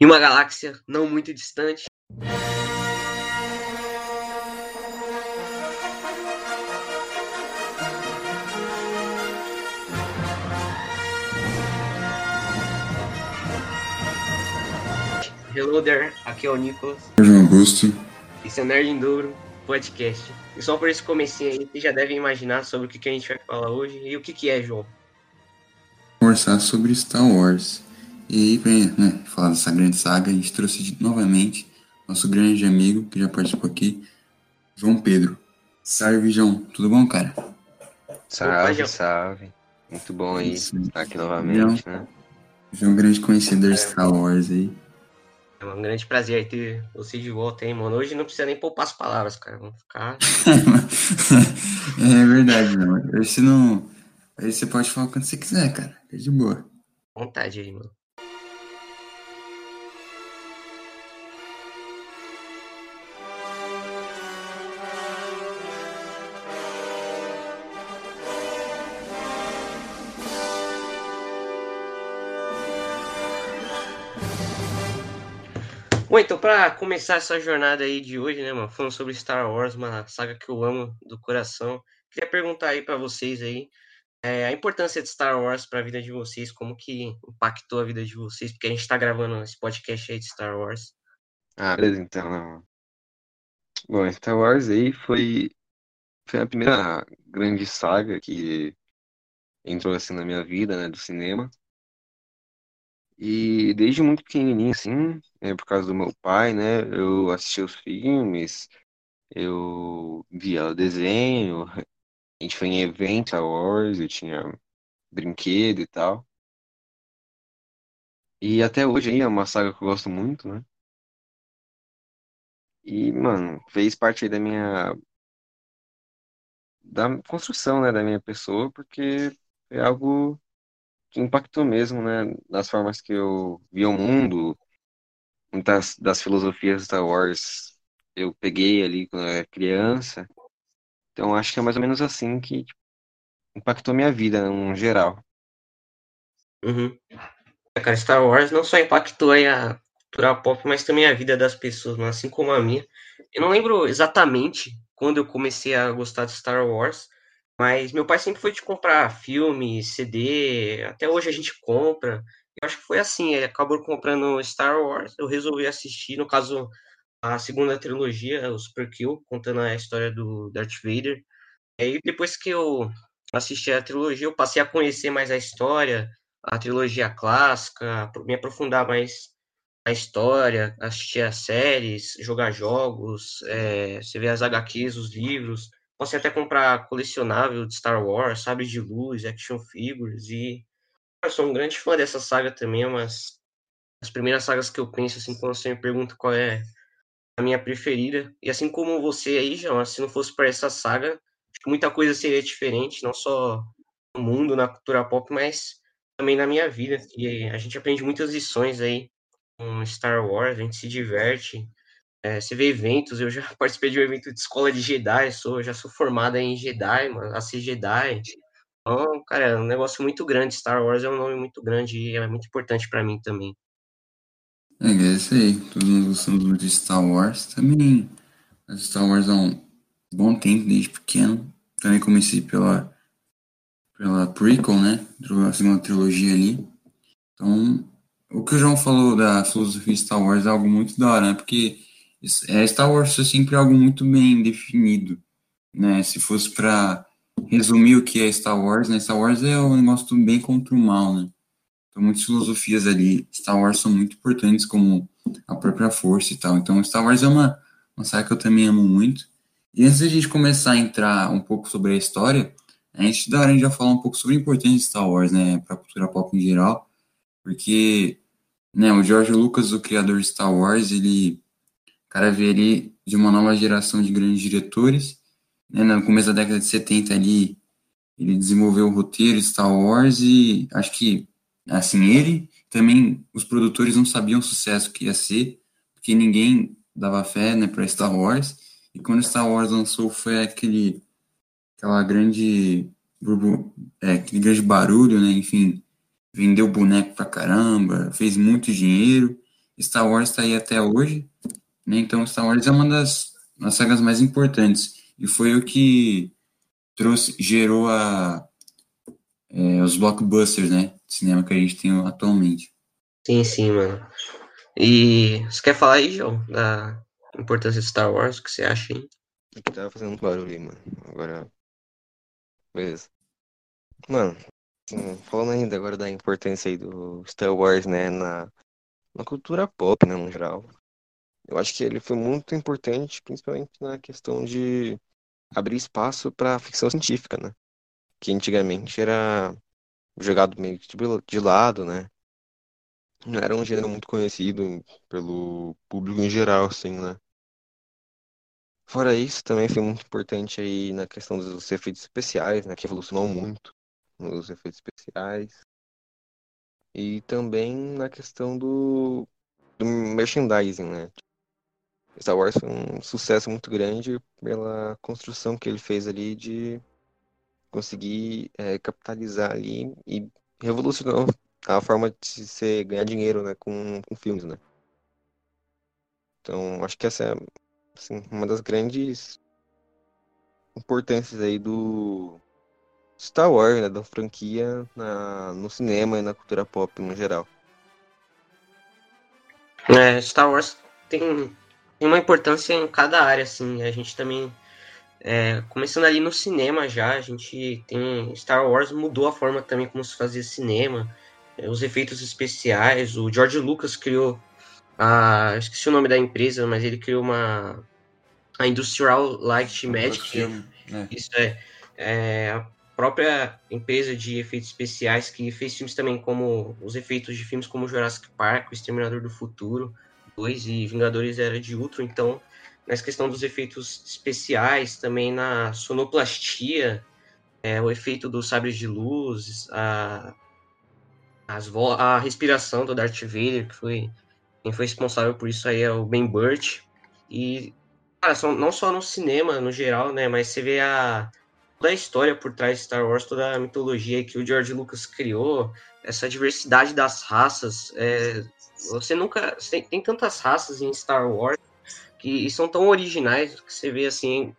em uma galáxia não muito distante. Hello there, aqui é o Nicolas. João Augusto. Esse é o Nerd Enduro Podcast. E só por esse comecinho aí, vocês já devem imaginar sobre o que, que a gente vai falar hoje. E o que, que é, João? Conversar sobre Star Wars. E aí, pra né, falar dessa grande saga, a gente trouxe novamente nosso grande amigo, que já participou aqui, João Pedro. Salve, João. Tudo bom, cara? Salve, Opa, salve. Muito bom aí estar aqui novamente, João, né? João, é grande conhecedor de Star Wars aí. É um grande prazer ter você de volta, hein, mano. Hoje não precisa nem poupar as palavras, cara. Vamos ficar. é verdade, mano. Hoje você não. Aí você pode falar quando você quiser, cara. É de boa. Vontade aí, mano. Bom, então, pra começar essa jornada aí de hoje, né, mano, falando sobre Star Wars, uma saga que eu amo do coração, queria perguntar aí para vocês aí, é, a importância de Star Wars para a vida de vocês, como que impactou a vida de vocês, porque a gente tá gravando esse podcast aí de Star Wars. Ah, beleza, então. Bom, Star Wars aí foi, foi a primeira grande saga que entrou assim na minha vida, né, do cinema. E desde muito pequenininho, assim, é, por causa do meu pai, né, eu assistia os filmes, eu via o desenho, a gente foi em eventos Star Wars, eu tinha brinquedo e tal. E até hoje aí é uma saga que eu gosto muito, né? E, mano, fez parte aí da minha da construção, né, da minha pessoa, porque é algo impactou mesmo, né, nas formas que eu via o mundo, muitas das filosofias de Star Wars eu peguei ali quando eu era criança. Então acho que é mais ou menos assim que tipo, impactou minha vida no geral. Uhum. É, cara, Star Wars não só impactou a cultura pop, mas também a vida das pessoas, assim como a minha. Eu não lembro exatamente quando eu comecei a gostar de Star Wars, mas meu pai sempre foi de comprar filme, CD, até hoje a gente compra. Eu acho que foi assim, ele acabou comprando Star Wars, eu resolvi assistir, no caso, a segunda trilogia, o Super Kill, contando a história do Darth Vader. Aí, depois que eu assisti a trilogia, eu passei a conhecer mais a história, a trilogia clássica, me aprofundar mais na história, assistir as séries, jogar jogos, é, você vê as HQs, os livros. Posso até comprar colecionável de Star Wars, sabres de luz, action figures e eu sou um grande fã dessa saga também, é umas as primeiras sagas que eu penso assim quando você me pergunta qual é a minha preferida. E assim como você aí, João, se não fosse para essa saga, muita coisa seria diferente, não só no mundo, na cultura pop, mas também na minha vida. E a gente aprende muitas lições aí com Star Wars, a gente se diverte, é, você vê eventos, eu já participei de um evento de escola de Jedi, sou, já sou formada em Jedi, mano, a ser Jedi. Então, cara, é um negócio muito grande. Star Wars é um nome muito grande e é muito importante para mim também. É, é isso aí. Todos nós gostamos muito de Star Wars. Também, Star Wars há um bom tempo, desde pequeno. Também comecei pela, pela prequel, né? A segunda trilogia ali. Então, o que o João falou da filosofia Star Wars é algo muito da hora, né? Porque é, Star Wars é sempre algo muito bem definido, né? Se fosse para resumir o que é Star Wars, né? Star Wars é um negócio do bem contra o mal, né? Então, muitas filosofias ali, Star Wars são muito importantes, como a própria força e tal. Então, Star Wars é uma, uma saga que eu também amo muito. E antes de a gente começar a entrar um pouco sobre a história, a gente da hora já falar um pouco sobre a importância de Star Wars, né, para a cultura pop em geral, porque, né, o George Lucas, o criador de Star Wars, ele cara veio ali de uma nova geração de grandes diretores. Né? No começo da década de 70 ali, ele desenvolveu o roteiro Star Wars e acho que, assim, ele também, os produtores não sabiam o sucesso que ia ser, porque ninguém dava fé né, para Star Wars. E quando Star Wars lançou, foi aquele, aquela grande, é, aquele grande barulho, né? Enfim, vendeu boneco pra caramba, fez muito dinheiro. Star Wars está aí até hoje, né? Então Star Wars é uma das, das sagas mais importantes e foi o que trouxe, gerou a, é, os blockbusters, né? De cinema que a gente tem atualmente. Sim, sim, mano. E você quer falar aí, João, da importância de Star Wars? O que você acha aí? Tava fazendo barulho aí, mano. Agora. Beleza. Mano, assim, falando ainda agora da importância aí do Star Wars, né, na, na cultura pop, né, no geral. Eu acho que ele foi muito importante, principalmente na questão de abrir espaço para ficção científica, né? Que antigamente era jogado meio que de lado, né? Não era um gênero muito conhecido pelo público em geral, assim, né? Fora isso, também foi muito importante aí na questão dos efeitos especiais, né? Que evolucionou muito nos efeitos especiais. E também na questão do, do merchandising, né? Star Wars foi um sucesso muito grande pela construção que ele fez ali de conseguir é, capitalizar ali e revolucionou a forma de se ganhar dinheiro né, com, com filmes, né? Então, acho que essa é assim, uma das grandes importâncias aí do Star Wars, né, da franquia na, no cinema e na cultura pop no geral. É, Star Wars tem, tem uma importância em cada área, assim. A gente também é, começando ali no cinema já, a gente tem. Star Wars mudou a forma também como se fazia cinema, é, os efeitos especiais. O George Lucas criou a. Esqueci o nome da empresa, mas ele criou uma. A Industrial Light Magic. Filme, né? Isso é, é. A própria empresa de efeitos especiais que fez filmes também como. Os efeitos de filmes como Jurassic Park, O Exterminador do Futuro 2 e Vingadores Era de Ultron. Então nessa questão dos efeitos especiais, também na sonoplastia, é, o efeito dos sabres de luz, a, a respiração do Darth Vader, que foi quem foi responsável por isso aí é o Ben Burt. E, cara, são, não só no cinema, no geral, né, mas você vê a, toda a história por trás de Star Wars, toda a mitologia que o George Lucas criou, essa diversidade das raças. É, você nunca. Tem, tem tantas raças em Star Wars que são tão originais que você vê assim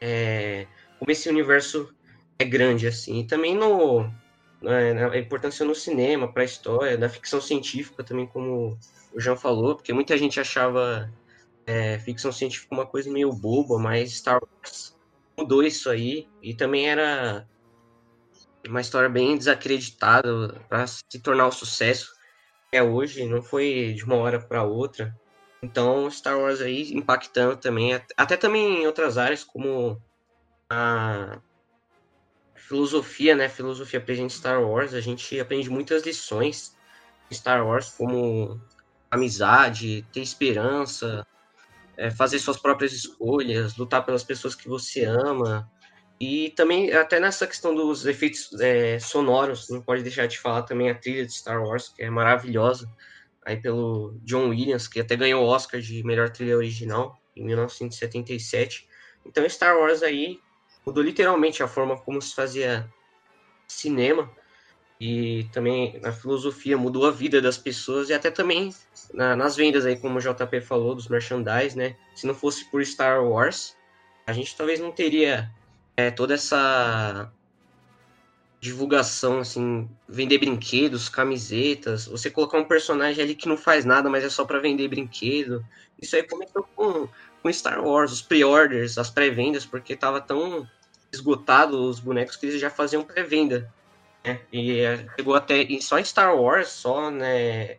é, como esse universo é grande assim. E também no né, a importância no cinema para a história, da ficção científica também, como o João falou, porque muita gente achava é, ficção científica uma coisa meio boba, mas Star Wars mudou isso aí e também era uma história bem desacreditada para se tornar o sucesso é hoje, não foi de uma hora para outra. Então, Star Wars aí impactando também, até também em outras áreas, como a filosofia, né? Filosofia presente em Star Wars, a gente aprende muitas lições em Star Wars, como amizade, ter esperança, é, fazer suas próprias escolhas, lutar pelas pessoas que você ama. E também, até nessa questão dos efeitos é, sonoros, não pode deixar de falar também a trilha de Star Wars, que é maravilhosa aí pelo John Williams, que até ganhou o Oscar de melhor trilha original em 1977. Então Star Wars aí mudou literalmente a forma como se fazia cinema e também a filosofia mudou a vida das pessoas e até também na, nas vendas aí como o JP falou dos merchandise, né? Se não fosse por Star Wars, a gente talvez não teria é, toda essa divulgação, assim, vender brinquedos, camisetas, você colocar um personagem ali que não faz nada, mas é só para vender brinquedo. Isso aí começou com, com Star Wars, os pre-orders, as pré-vendas, porque tava tão esgotado os bonecos que eles já faziam pré-venda. Né? E é, chegou até e só em Star Wars, só né,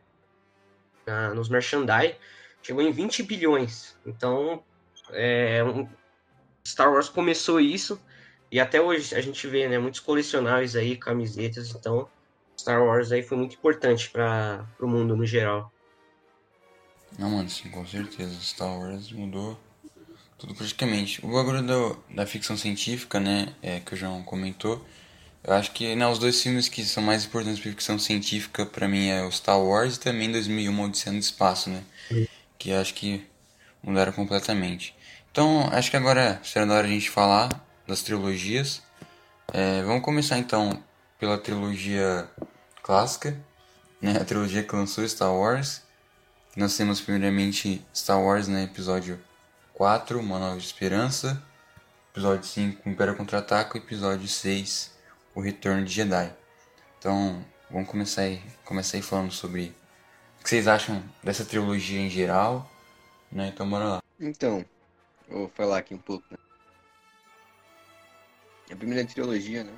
na, nos merchandise, chegou em 20 bilhões. Então, é, um, Star Wars começou isso e até hoje a gente vê, né, muitos colecionáveis aí, camisetas, então Star Wars aí foi muito importante para o mundo no geral. Não, mano, sim, com certeza. Star Wars mudou tudo praticamente. O bagulho do, da ficção científica, né, é, que o João comentou, eu acho que né, os dois filmes que são mais importantes para ficção científica para mim é o Star Wars e também 2001 Odisseia no Espaço, né? Sim. Que acho que mudaram completamente. Então, acho que agora será da hora a gente falar das trilogias. É, vamos começar então pela trilogia clássica, né? A trilogia que lançou Star Wars. Nós temos primeiramente Star Wars, né? Episódio 4, Uma Nova Esperança. Episódio 5, Império Contra-Ataca. Episódio 6, O Retorno de Jedi. Então, vamos começar aí, começar aí falando sobre o que vocês acham dessa trilogia em geral, né? Então, bora lá. Então, vou falar aqui um pouco, né? A primeira trilogia, né?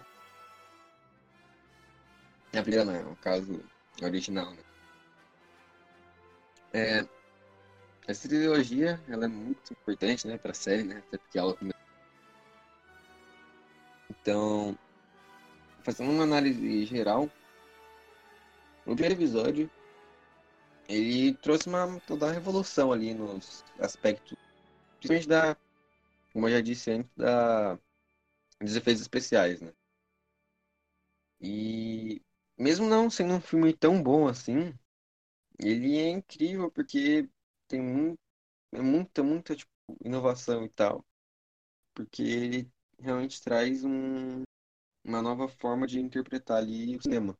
A primeira não, no caso original, né? É, essa trilogia, ela é muito importante, né, pra série, né? Até porque ela Então, fazendo uma análise geral, no primeiro episódio, ele trouxe uma toda a revolução ali nos aspectos, principalmente da, como eu já disse antes, da, dos efeitos especiais, né? E mesmo não sendo um filme tão bom assim, ele é incrível porque tem muito, é muita, muita tipo, inovação e tal. Porque ele realmente traz um, uma nova forma de interpretar ali o cinema.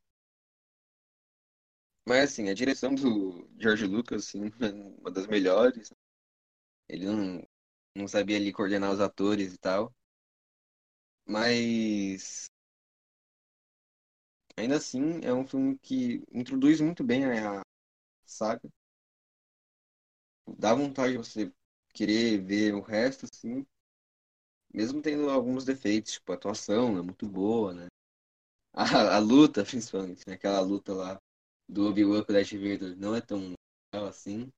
Mas assim, a direção do George Lucas, assim, é uma das melhores. Ele não, não sabia ali coordenar os atores e tal. Mas ainda assim é um filme que introduz muito bem a saga. Dá vontade de você querer ver o resto, assim. Mesmo tendo alguns defeitos, tipo, a atuação é muito boa, né? A, a luta, principalmente, né? Aquela luta lá do Obi-Wan com o Darth Vader não é tão legal assim.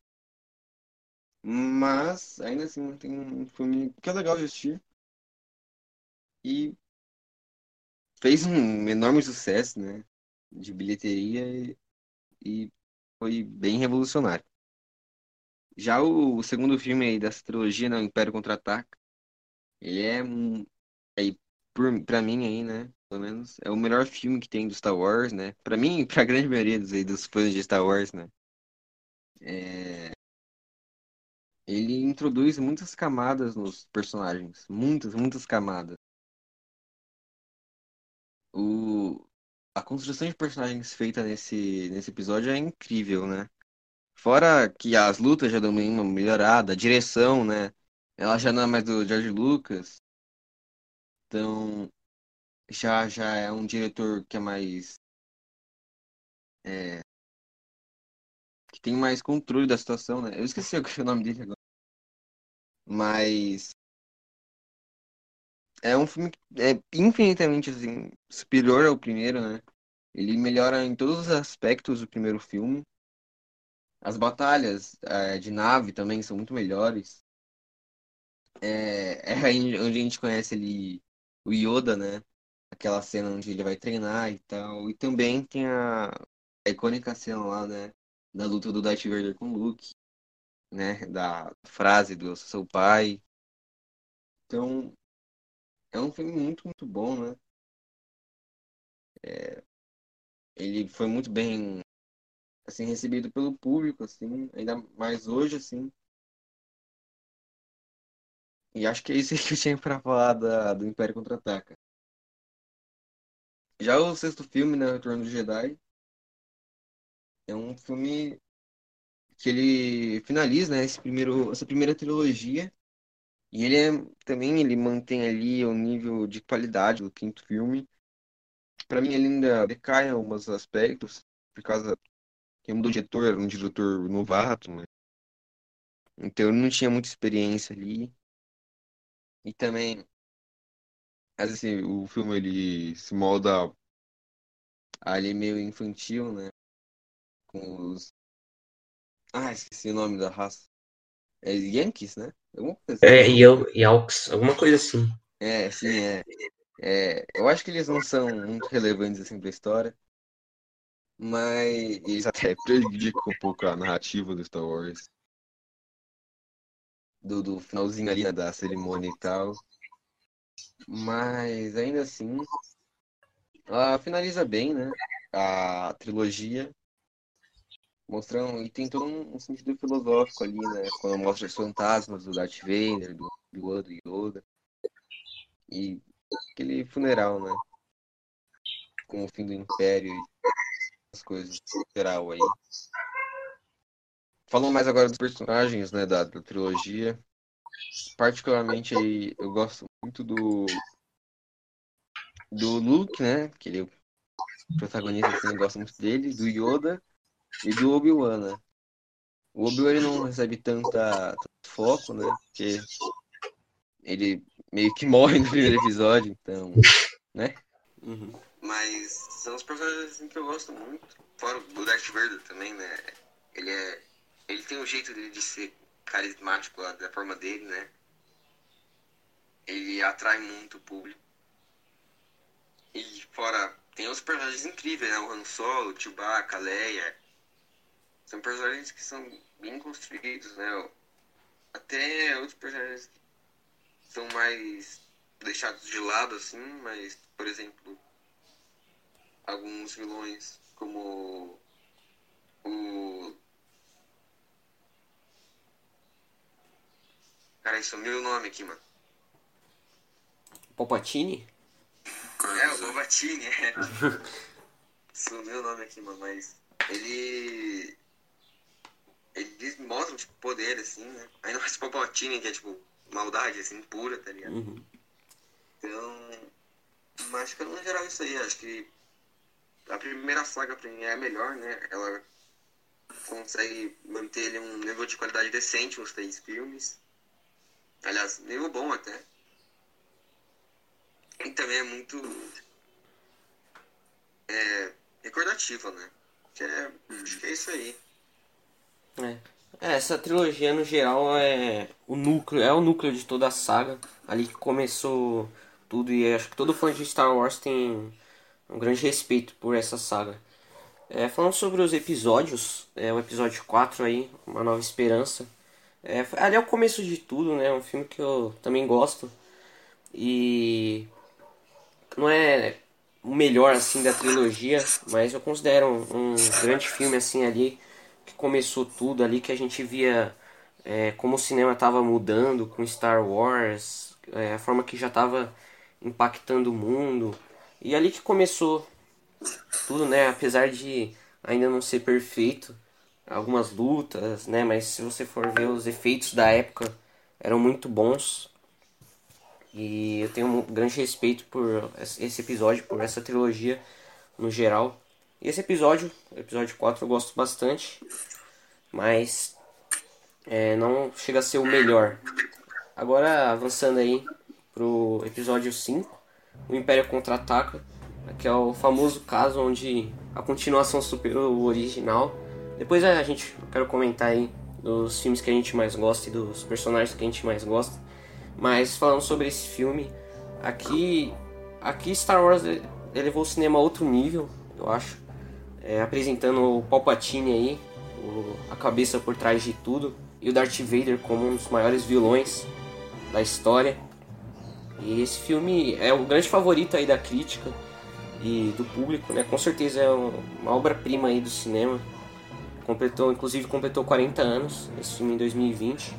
Mas, ainda assim, tem um filme que é legal de assistir. E fez um enorme sucesso, né? De bilheteria e, foi bem revolucionário. Já o, segundo filme aí dessa trilogia, né, o Império Contra-Ataca, ele é, aí, por, pra mim aí, né, pelo menos, é o melhor filme que tem do Star Wars, né? Pra mim e pra grande maioria dos, aí, dos fãs de Star Wars, né? É... Ele introduz muitas camadas nos personagens. Muitas, muitas camadas. O... A construção de personagens feita nesse, nesse episódio é incrível, né? Fora que as lutas já dão uma melhorada, a direção, né? Ela já não é mais do George Lucas. Então, já, já é um diretor que é mais. É, que tem mais controle da situação, né? Eu esqueci o nome dele agora. Mas. É um filme que é infinitamente assim, superior ao primeiro, né? Ele melhora em todos os aspectos do primeiro filme. As batalhas é, de nave também são muito melhores. É, é onde a gente conhece ali o Yoda, né? Aquela cena onde ele vai treinar e tal. E também tem a, a icônica cena lá, né? Da luta do Darth Vader com o Luke. Né? Da frase do seu pai. Então, é um filme muito, muito bom, né? É, ele foi muito bem assim recebido pelo público assim ainda mais hoje assim. E acho que é isso que eu tinha para falar da, do Império Contra-Ataca. Já o sexto filme né Retorno do Jedi é um filme que ele finaliza né esse primeiro essa primeira trilogia e ele é, também ele mantém ali o nível de qualidade do quinto filme para mim ele ainda decai em alguns aspectos por causa que de diretor, era um diretor novato, né? Então ele não tinha muita experiência ali. E também, assim, o filme ele se molda ali meio infantil, né? Com os. Ah, esqueci o nome da raça. É Yankees, né? Coisa assim. É, Yelks, alguma coisa assim. É, sim, é. é. Eu acho que eles não são muito relevantes assim pra história. Mas eles até prejudicam um pouco a narrativa do Star Wars. Do, do finalzinho ali da cerimônia e tal. Mas ainda assim, ela finaliza bem, né? A trilogia. Mostrando. E tem todo um, sentido filosófico ali, né? Quando mostra os fantasmas do Darth Vader, do, do do Yoda. E aquele funeral, né? Com o fim do Império as coisas geral aí. falando mais agora dos personagens, né, da, da trilogia. Particularmente aí, eu gosto muito do do Luke, né, que ele é o protagonista, assim, eu gosto muito dele, do Yoda e do Obi-Wan, né. O Obi-Wan ele não recebe tanta, tanto foco, né, porque ele meio que morre no primeiro episódio, então, né. Uhum. Mas são os personagens assim, que eu gosto muito. Fora o Darth Vader também, né? Ele é. Ele tem um jeito dele de ser carismático lá, da forma dele, né? Ele atrai muito o público. E fora, tem outros personagens incríveis, né? O Han Solo, o Chewbacca, a Leia. São personagens que são bem construídos, né? Até outros personagens que são mais deixados de lado, assim, mas, por exemplo, alguns vilões como o. Cara, sumiu o nome aqui, mano. Palpatine? É, o Palpatine, é. sumiu o nome aqui, mano, mas ele. Eles mostram, tipo, poder, assim, né? Ainda mais o Palpatine, que é, tipo, maldade, assim, pura, tá ligado? Uhum. Então. Mas acho que no geral é isso aí. Acho que a primeira saga pra mim é a melhor, né? Ela consegue manter ele um nível de qualidade decente nos três filmes. Aliás, nível bom até. E também é muito é, recordativa, né? Que é, acho que é isso aí. É. É, essa trilogia no geral é o núcleo, é o núcleo de toda a saga, ali que começou tudo e acho que todo fã de Star Wars tem um grande respeito por essa saga. É, falando sobre os episódios, é, o episódio 4 aí, Uma Nova Esperança. É, ali é o começo de tudo, né? Um filme que eu também gosto. E não é o melhor assim da trilogia, mas eu considero um, um grande filme assim ali que começou tudo ali que a gente via é, como o cinema estava mudando com Star Wars, é, a forma que já estava impactando o mundo. E ali que começou tudo, né? Apesar de ainda não ser perfeito, algumas lutas, né? Mas se você for ver os efeitos da época eram muito bons. E eu tenho um grande respeito por esse episódio, por essa trilogia no geral. Esse episódio, episódio 4, eu gosto bastante, mas é, não chega a ser o melhor. Agora, avançando aí pro episódio 5, o Império Contra-Ataca, que é o famoso caso onde a continuação superou o original. Depois a gente, eu quero comentar aí dos filmes que a gente mais gosta e dos personagens que a gente mais gosta. Mas falando sobre esse filme, aqui, aqui Star Wars elevou o cinema a outro nível, eu acho. É, apresentando o Palpatine aí, o, a cabeça por trás de tudo, e o Darth Vader como um dos maiores vilões da história. E esse filme é o grande favorito aí da crítica e do público, né? Com certeza é uma obra-prima aí do cinema. Completou, inclusive completou 40 anos esse filme em 2020.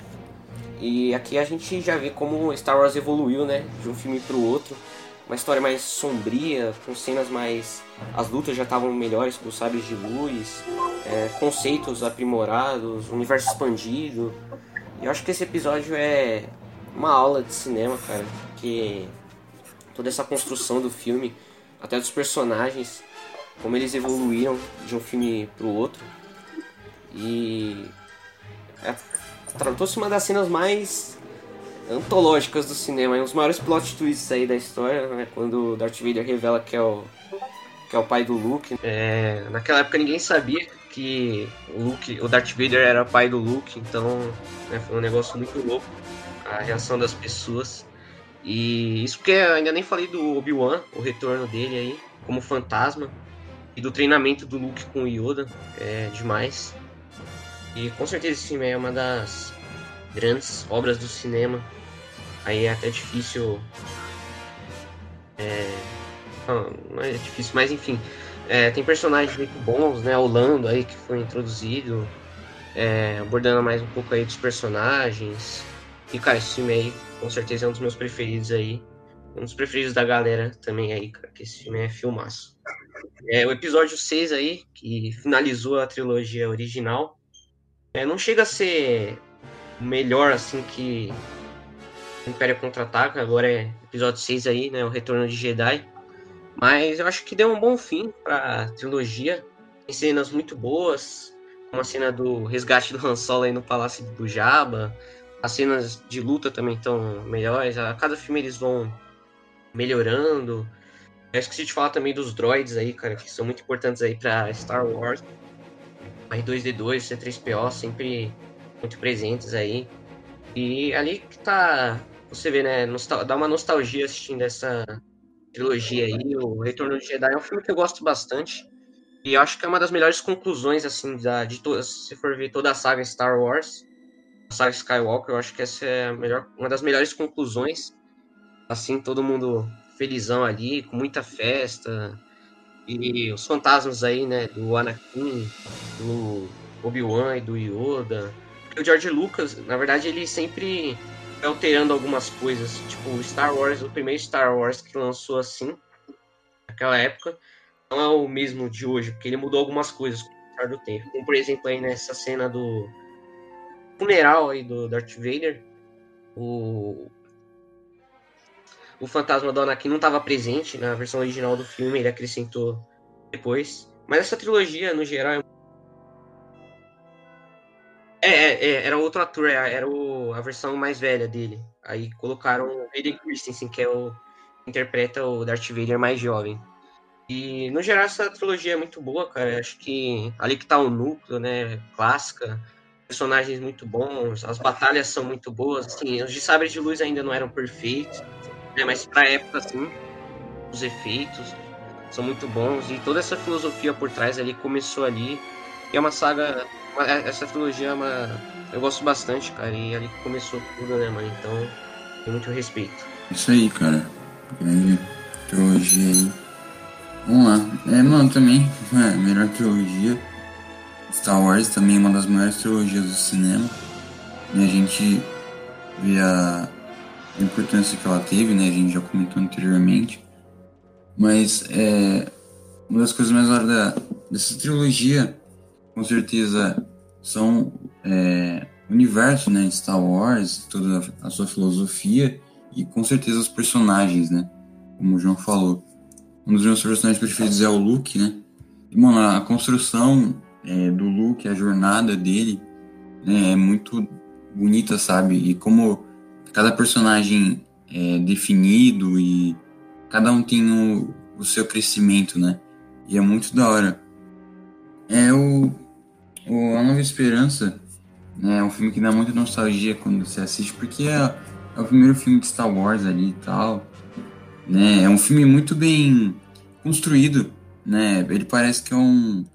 E aqui a gente já vê como Star Wars evoluiu, né, de um filme para o outro. Uma história mais sombria, com cenas mais as lutas já estavam melhores com os sabres de luz, é, conceitos aprimorados, universo expandido. E eu acho que esse episódio é uma aula de cinema, cara, que toda essa construção do filme, até dos personagens, como eles evoluíram de um filme pro outro. E é, tratou-se uma das cenas mais antológicas do cinema, um dos maiores plot twists aí da história, né, quando Darth Vader revela que é o que é o pai do Luke. É, naquela época ninguém sabia que o Luke, o Darth Vader era pai do Luke, então né, foi um negócio muito louco a reação das pessoas. E isso porque ainda nem falei do Obi-Wan, o retorno dele aí, como fantasma, e do treinamento do Luke com o Yoda, é demais. E com certeza esse filme é uma das grandes obras do cinema. Aí é até difícil. É, não é difícil, mas enfim. É, tem personagens muito bons, né? O Lando aí que foi introduzido, é, abordando mais um pouco aí dos personagens. E cara, esse filme aí com certeza é um dos meus preferidos aí. Um dos preferidos da galera também aí, cara, que esse filme é filmaço. É o episódio 6 aí, que finalizou a trilogia original. É, não chega a ser melhor assim que Império Contra-Ataca, agora é episódio 6 aí, né? O Retorno de Jedi. Mas eu acho que deu um bom fim pra trilogia. Tem cenas muito boas, como a cena do resgate do Han Solo aí no Palácio do Jabba. As cenas de luta também estão melhores. A cada filme eles vão melhorando. Eu esqueci de falar também dos droids aí, cara, que são muito importantes aí para Star Wars. R2D2, C3PO sempre muito presentes aí. E ali que tá você vê, né? Dá uma nostalgia assistindo essa trilogia aí. O Retorno de Jedi é um filme que eu gosto bastante. E acho que é uma das melhores conclusões, assim, da, de toda, se for ver toda a saga Star Wars, a saga Skywalker, eu acho que essa é melhor, uma das melhores conclusões. Assim, todo mundo felizão ali, com muita festa. E os fantasmas aí, né, do Anakin, do Obi-Wan e do Yoda. O George Lucas, na verdade, ele sempre alterando algumas coisas. Tipo, Star Wars, o primeiro Star Wars que lançou assim, naquela época, não é o mesmo de hoje, porque ele mudou algumas coisas com o passar do tempo. Como, por exemplo, aí nessa cena do funeral aí do Darth Vader, o o fantasma do Anakin não estava presente na versão original do filme, ele acrescentou depois. Mas essa trilogia, no geral, é é, é, é, era outro ator, é, era o, a versão mais velha dele. Aí colocaram o Hayden Christensen, que é o interpreta o Darth Vader mais jovem. E no geral essa trilogia é muito boa, cara. Acho que ali que tá o núcleo, né, clássica, personagens muito bons, as batalhas são muito boas. Assim, os de sabre de luz ainda não eram perfeitos, né, mas pra época assim, os efeitos são muito bons e toda essa filosofia por trás ali começou ali. E é uma saga essa trilogia é uma. Eu gosto bastante, cara, e ali começou tudo, né, mano? Então, tem muito respeito. Isso aí, cara. Grande trilogia aí. Vamos lá. É, mano, também, é, melhor trilogia. Star Wars também é uma das maiores trilogias do cinema. E a gente vê a importância que ela teve, né? A gente já comentou anteriormente. Mas é, uma das coisas mais da, dessa trilogia com certeza são é, universo, né, Star Wars, toda a sua filosofia e com certeza os personagens, né, como o João falou. Um dos meus personagens preferidos é o Luke, né, e, mano, a construção é, do Luke, a jornada dele, né, é muito bonita, sabe, e como cada personagem é definido e cada um tem o, o seu crescimento, né, e é muito da hora. É o o A Nova Esperança né, é um filme que dá muita nostalgia quando você assiste, porque é, é o primeiro filme de Star Wars ali e tal. Né? É um filme muito bem construído, né? Ele parece que é um...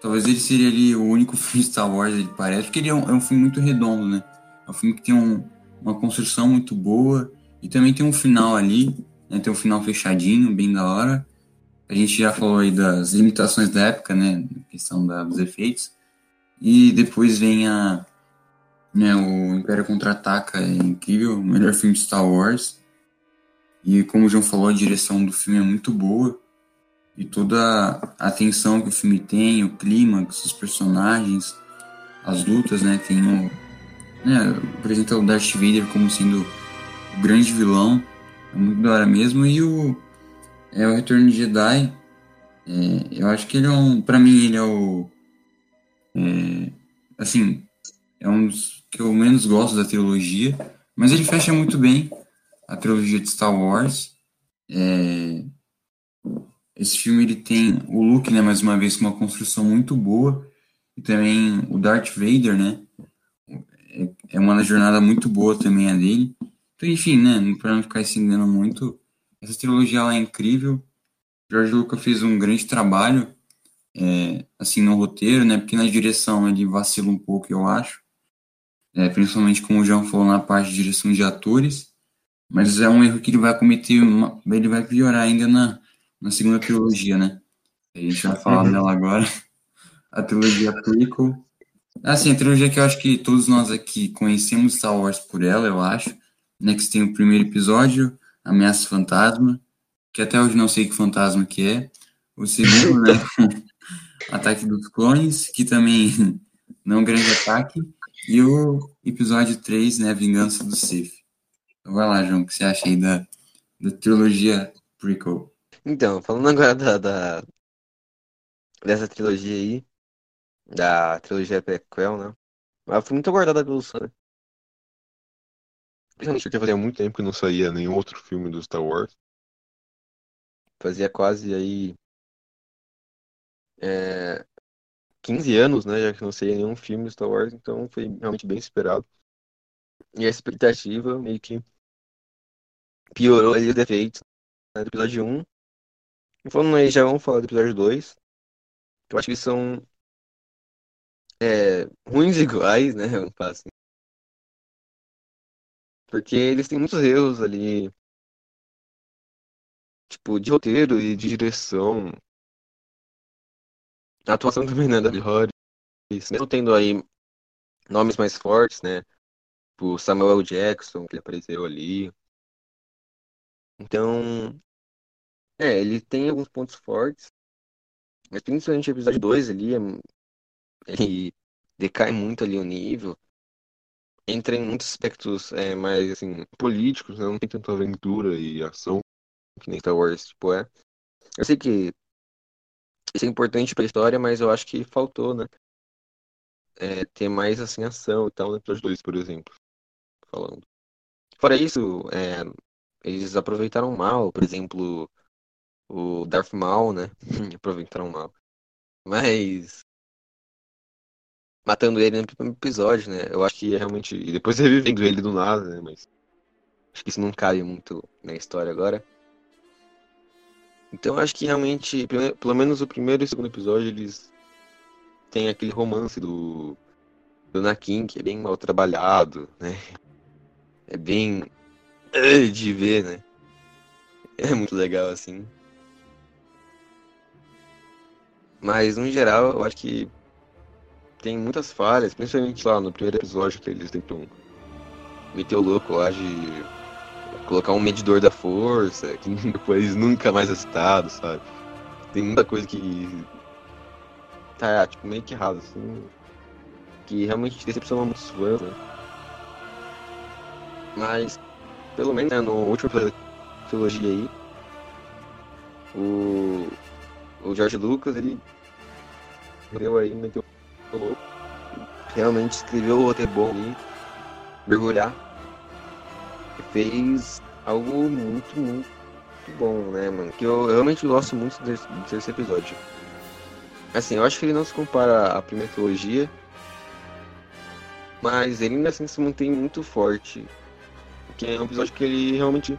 Talvez ele seria ali o único filme de Star Wars, ele parece, porque ele é um, é um filme muito redondo, né? É um filme que tem um, uma construção muito boa e também tem um final ali, né? Tem um final fechadinho, bem da hora. A gente já falou aí das limitações da época, né? questão da, dos efeitos. E depois vem a. Né, o Império Contra-Ataca, é incrível, o melhor filme de Star Wars. E como o João falou, a direção do filme é muito boa. E toda a atenção que o filme tem, o clima, os personagens, as lutas, né? Tem o. Né, apresenta o Darth Vader como sendo o grande vilão. É muito da hora mesmo. E o. É o Retorno de Jedi. É, eu acho que ele é um. Pra mim, ele é o é, assim, é um dos que eu menos gosto da trilogia, mas ele fecha muito bem a trilogia de Star Wars. É, esse filme ele tem o Luke, né, mais uma vez, com uma construção muito boa, e também o Darth Vader, né, é, é uma jornada muito boa também a dele. Então, enfim, né, para não ficar estendendo muito, essa trilogia é incrível. George Lucas fez um grande trabalho é, assim, no roteiro, né? Porque na direção ele vacila um pouco, eu acho. É, principalmente como o João falou na parte de direção de atores. Mas é um erro que ele vai cometer, uma, ele vai piorar ainda na, na segunda trilogia, né? A gente vai falar uhum. dela agora. A trilogia prequel. Assim, a trilogia que eu acho que todos nós aqui conhecemos Star Wars por ela, eu acho. Né, que tem o primeiro episódio, Ameaça Fantasma, que até hoje não sei que fantasma que é. O segundo, né? Ataque dos Clones, que também Não Grande Ataque, e o episódio 3, né, Vingança do Sith. Então vai lá, João, o que você acha aí da, da trilogia prequel? Então, falando agora da, da- dessa trilogia aí, da trilogia prequel, né? Ela foi muito aguardada pelo fã. né? Principalmente porque fazia muito tempo que não saía nenhum outro filme do Star Wars. Fazia quase aí é, 15 anos, né? Já que não saía nenhum filme Star Wars, então foi realmente bem esperado. E a expectativa meio que piorou ali os defeitos né, do episódio 1. E falando aí, já vamos falar do episódio 2. que Eu acho que são é, ruins iguais, né? Assim. Porque eles têm muitos erros ali, tipo, de roteiro e de direção. A atuação também não é da Hollis, mesmo tendo aí nomes mais fortes, né? Tipo, Samuel L. Jackson, que ele apareceu ali. Então, é, ele tem alguns pontos fortes, mas principalmente o episódio 2 ali, é- ele decai muito ali o nível. Entra em muitos aspectos é, mais, assim, políticos, né? Não tem tanta aventura e ação que nem Star Wars, tipo, é. Eu sei que isso é importante pra história, mas eu acho que faltou, né? É, ter mais, assim, ação e tal no episódio 2, por exemplo, falando. Fora isso, é, eles aproveitaram mal, por exemplo, o Darth Maul, né? Aproveitaram mal. Mas matando ele no primeiro episódio, né? Eu acho que é realmente. E depois revivendo ele do nada, né? Mas acho que isso não cabe muito na história agora. Então acho que realmente, pelo menos o primeiro e o segundo episódio, eles têm aquele romance do, do Anakin, que é bem mal trabalhado, né? É bem eh, de ver, né? É muito legal assim. Mas no geral, eu acho que tem muitas falhas, principalmente lá no primeiro episódio que eles tentam meter o louco lá de colocar um medidor da força, que depois nunca mais é citado, sabe? Tem muita coisa que tá, tipo, meio que errado, assim, que realmente decepciona muitos fãs, né? Mas, pelo menos, né, no último episódio trilogia aí, o, o George Lucas, ele deu aí, meteu realmente escreveu o roteiro bom ali, mergulhar, fez algo muito, muito bom, né, mano? Que eu, realmente gosto muito desse, desse episódio. Assim, eu acho que ele não se compara à primeira trilogia, mas ele ainda assim se mantém muito forte. Que é um episódio que ele realmente.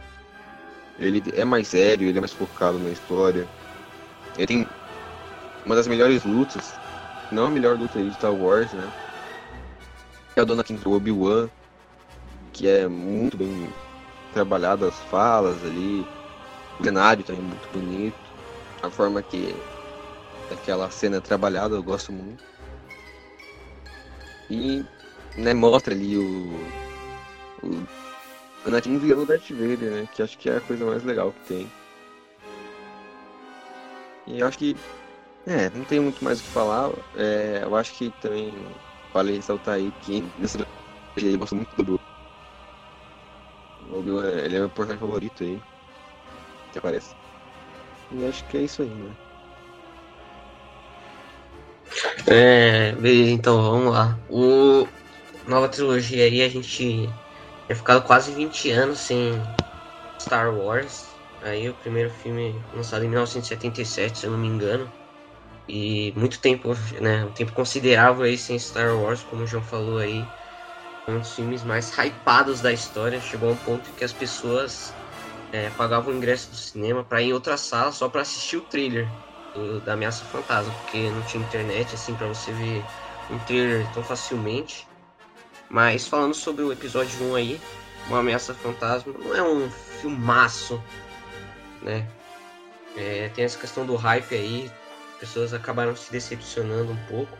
Ele é mais sério, ele é mais focado na história. Ele tem uma das melhores lutas, não a melhor luta aí de Star Wars, né? É a Dona King do Obi-Wan, que é muito bem trabalhado as falas ali. O cenário também é muito bonito. A forma que aquela cena é trabalhada, eu gosto muito. E né, mostra ali o, o Anakin virando o Darth Vader, né? Que acho que é a coisa mais legal que tem. E eu acho que, é, não tem muito mais o que falar. É, eu acho que também vale ressaltar aí que nessa trilogia eu gosto muito do Obi-Wan, ele é meu personagem favorito aí. Que aparece. E acho que é isso aí, né? É, beleza, então vamos lá. O nova trilogia aí, a gente tinha ficado quase 20 anos sem Star Wars. Aí o primeiro filme lançado em 1977, se eu não me engano. E muito tempo, né? Um tempo considerável aí sem Star Wars, como o João falou aí. Um dos filmes mais hypados da história. Chegou a um ponto que as pessoas é, pagavam o ingresso do cinema para ir em outra sala só para assistir o trailer do- da Ameaça Fantasma, porque não tinha internet assim para você ver um trailer tão facilmente. Mas falando sobre o episódio 1 aí, uma Ameaça Fantasma não é um filmaço, né? É, tem essa questão do hype aí, pessoas acabaram se decepcionando um pouco.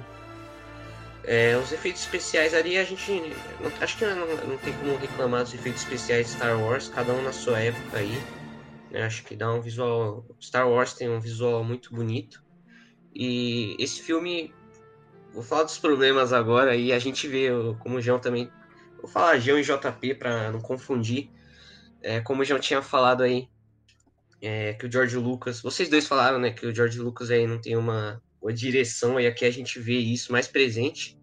É, os efeitos especiais ali a gente. não- acho que não, não tem como reclamar dos efeitos especiais de Star Wars, cada um na sua época aí. né? Acho que dá um visual. Star Wars tem um visual muito bonito. E esse filme vou falar dos problemas agora e a gente vê, como o João também. Vou falar João e JP para não confundir. É, como o João tinha falado aí, é, que o George Lucas. Vocês dois falaram, né, que o George Lucas aí não tem uma, uma direção, e aqui a gente vê isso mais presente.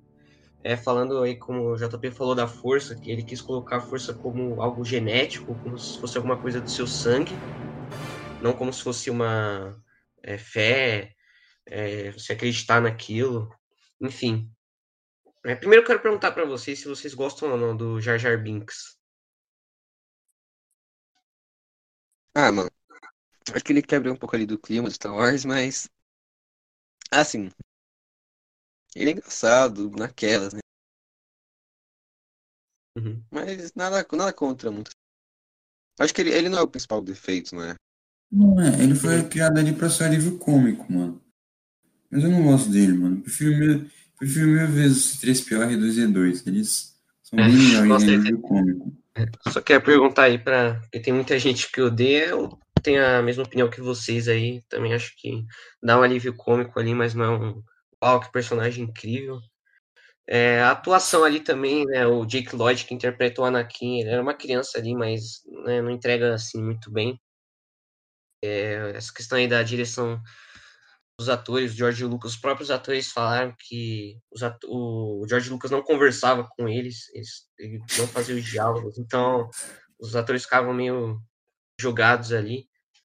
É, falando aí, como o JP falou da força, que ele quis colocar a força como algo genético, como se fosse alguma coisa do seu sangue, não como se fosse uma é, fé, é, você acreditar naquilo, enfim. É, primeiro eu quero perguntar para vocês se vocês gostam ou não do Jar Jar Binks. Ah, mano, acho que ele quebra um pouco ali do clima de Star Wars, mas assim, ele é engraçado naquelas, né? Uhum. Mas nada, nada contra muito. Acho que ele, ele não é o principal defeito, não é? Não é, ele foi criado ali pra ser alívio cômico, mano. Mas eu não gosto dele, mano. Prefiro mil, prefiro mil vezes o C3PO e 2E2. Eles são bem melhores em alívio cômico. Só quero perguntar aí para porque tem muita gente que odeia, eu tenho a mesma opinião que vocês aí. Também acho que dá um alívio cômico ali, mas não é um uau, que personagem incrível. É, a atuação ali também, né? O Jake Lloyd que interpretou o Anakin, ele era uma criança ali, mas né, não entrega assim muito bem. É, essa questão aí da direção dos atores, o George Lucas, os próprios atores falaram que atu- o George Lucas não conversava com eles, eles ele não fazia os diálogos, então os atores ficavam meio jogados ali.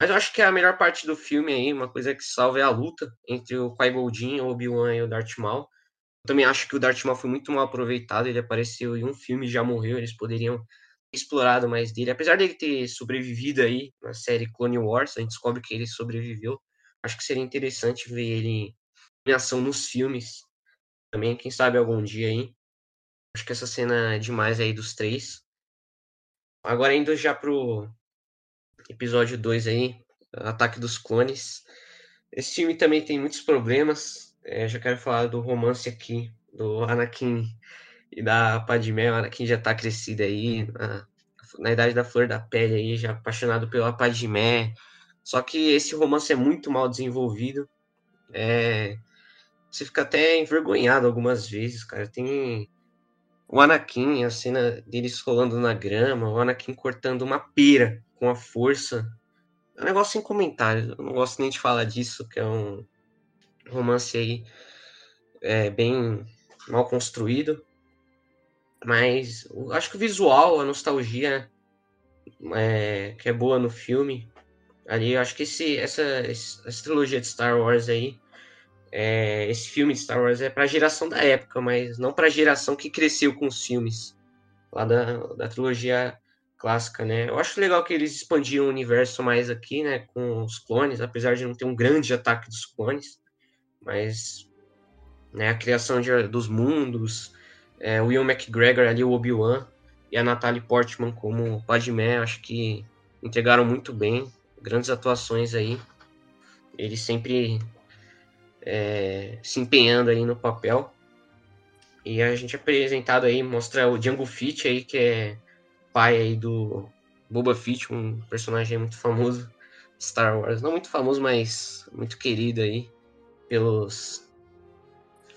Mas eu acho que a melhor parte do filme aí, uma coisa que salva é a luta entre o Qui-Gon Jinn, o Obi-Wan e o Darth Maul. Eu também acho que o Darth Maul foi muito mal aproveitado, ele apareceu em um filme já morreu, eles poderiam ter explorado mais dele. Apesar dele ter sobrevivido aí na série Clone Wars, a gente descobre que ele sobreviveu. Acho que seria interessante ver ele em ação nos filmes também, quem sabe algum dia aí. Acho que essa cena é demais aí dos três. Agora indo já pro episódio 2 aí, Ataque dos Clones. Esse filme também tem muitos problemas. É, já quero falar do romance aqui, do Anakin e da Padmé. O Anakin já tá crescido aí, na, na idade da flor da pele aí, já apaixonado pela Padmé. Só que esse romance é muito mal desenvolvido. É, você fica até envergonhado algumas vezes, cara. Tem o Anakin, a cena deles rolando na grama, o Anakin cortando uma pera com a força. É um negócio sem comentários. Eu não gosto nem de falar disso, que é um romance aí é, bem mal construído. Mas acho que o visual, a nostalgia é, que é boa no filme. Ali, acho que esse, essa, essa trilogia de Star Wars aí, é, esse filme de Star Wars é pra geração da época, mas não pra geração que cresceu com os filmes lá da, da trilogia clássica, né? Eu acho legal que eles expandiram o universo mais aqui, né, com os clones, apesar de não ter um grande ataque dos clones, mas né, a criação de, dos mundos, é, Will McGregor ali, o Obi-Wan, e a Natalie Portman como Padmé, acho que entregaram muito bem, grandes atuações aí, eles sempre é, se empenhando aí no papel, e a gente é apresentado aí, mostra o Django Fett aí, que é pai aí do Boba Fett, um personagem muito famoso Star Wars. Não muito famoso, mas muito querido aí pelos,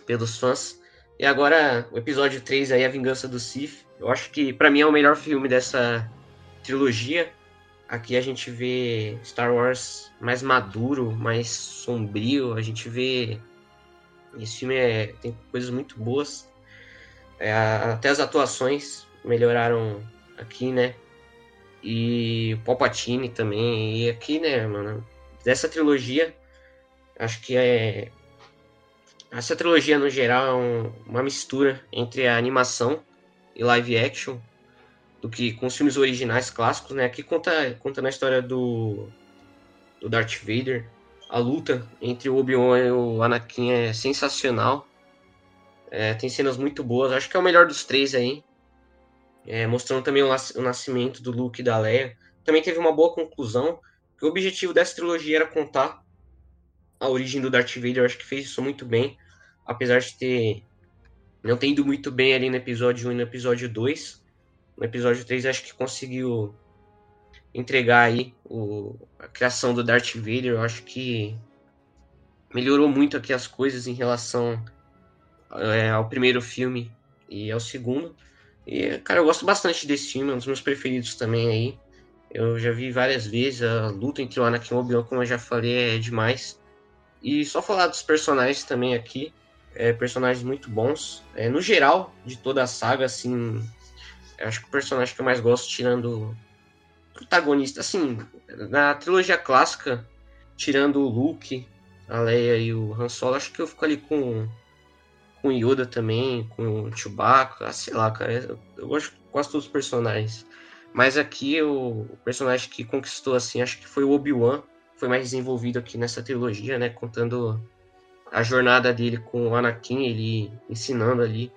pelos fãs. E agora, o episódio 3 aí, A Vingança do Sith. Eu acho que, para mim, é o melhor filme dessa trilogia. Aqui a gente vê Star Wars mais maduro, mais sombrio. A gente vê... Esse filme é... tem coisas muito boas. É, até as atuações melhoraram aqui, né? E o Palpatine também. E aqui, né, mano? Dessa trilogia, acho que é. Essa trilogia, no geral, é um, uma mistura entre a animação e live action do que com os filmes originais clássicos, né? Aqui conta, conta na história do, do Darth Vader. A luta entre o Obi-Wan e o Anakin é sensacional. É, tem cenas muito boas. Acho que é o melhor dos três aí. É, mostrando também o, o nascimento do Luke e da Leia. Também teve uma boa conclusão. Que o objetivo dessa trilogia era contar a origem do Darth Vader. Eu acho que fez isso muito bem. Apesar de ter. Não ter ido muito bem ali no episódio 1 e no episódio 2. No episódio 3, acho que conseguiu entregar aí o, a criação do Darth Vader. Eu acho que melhorou muito aqui as coisas em relação é, ao primeiro filme e ao segundo. E, cara, eu gosto bastante desse filme, é um dos meus preferidos também aí. Eu já vi várias vezes, a luta entre o Anakin e o Obi-Wan, como eu já falei, é demais. E só falar dos personagens também aqui, é, personagens muito bons. É, no geral, de toda a saga, assim, acho que o personagem que eu mais gosto, tirando protagonista, assim, na trilogia clássica, tirando o Luke, a Leia e o Han Solo, acho que eu fico ali com com Yoda também, com Chewbacca, sei lá, cara, eu, eu gosto quase todos os personagens. Mas aqui o, o personagem que conquistou, assim, acho que foi o Obi-Wan, foi mais desenvolvido aqui nessa trilogia, né, contando a jornada dele com o Anakin, ele ensinando ali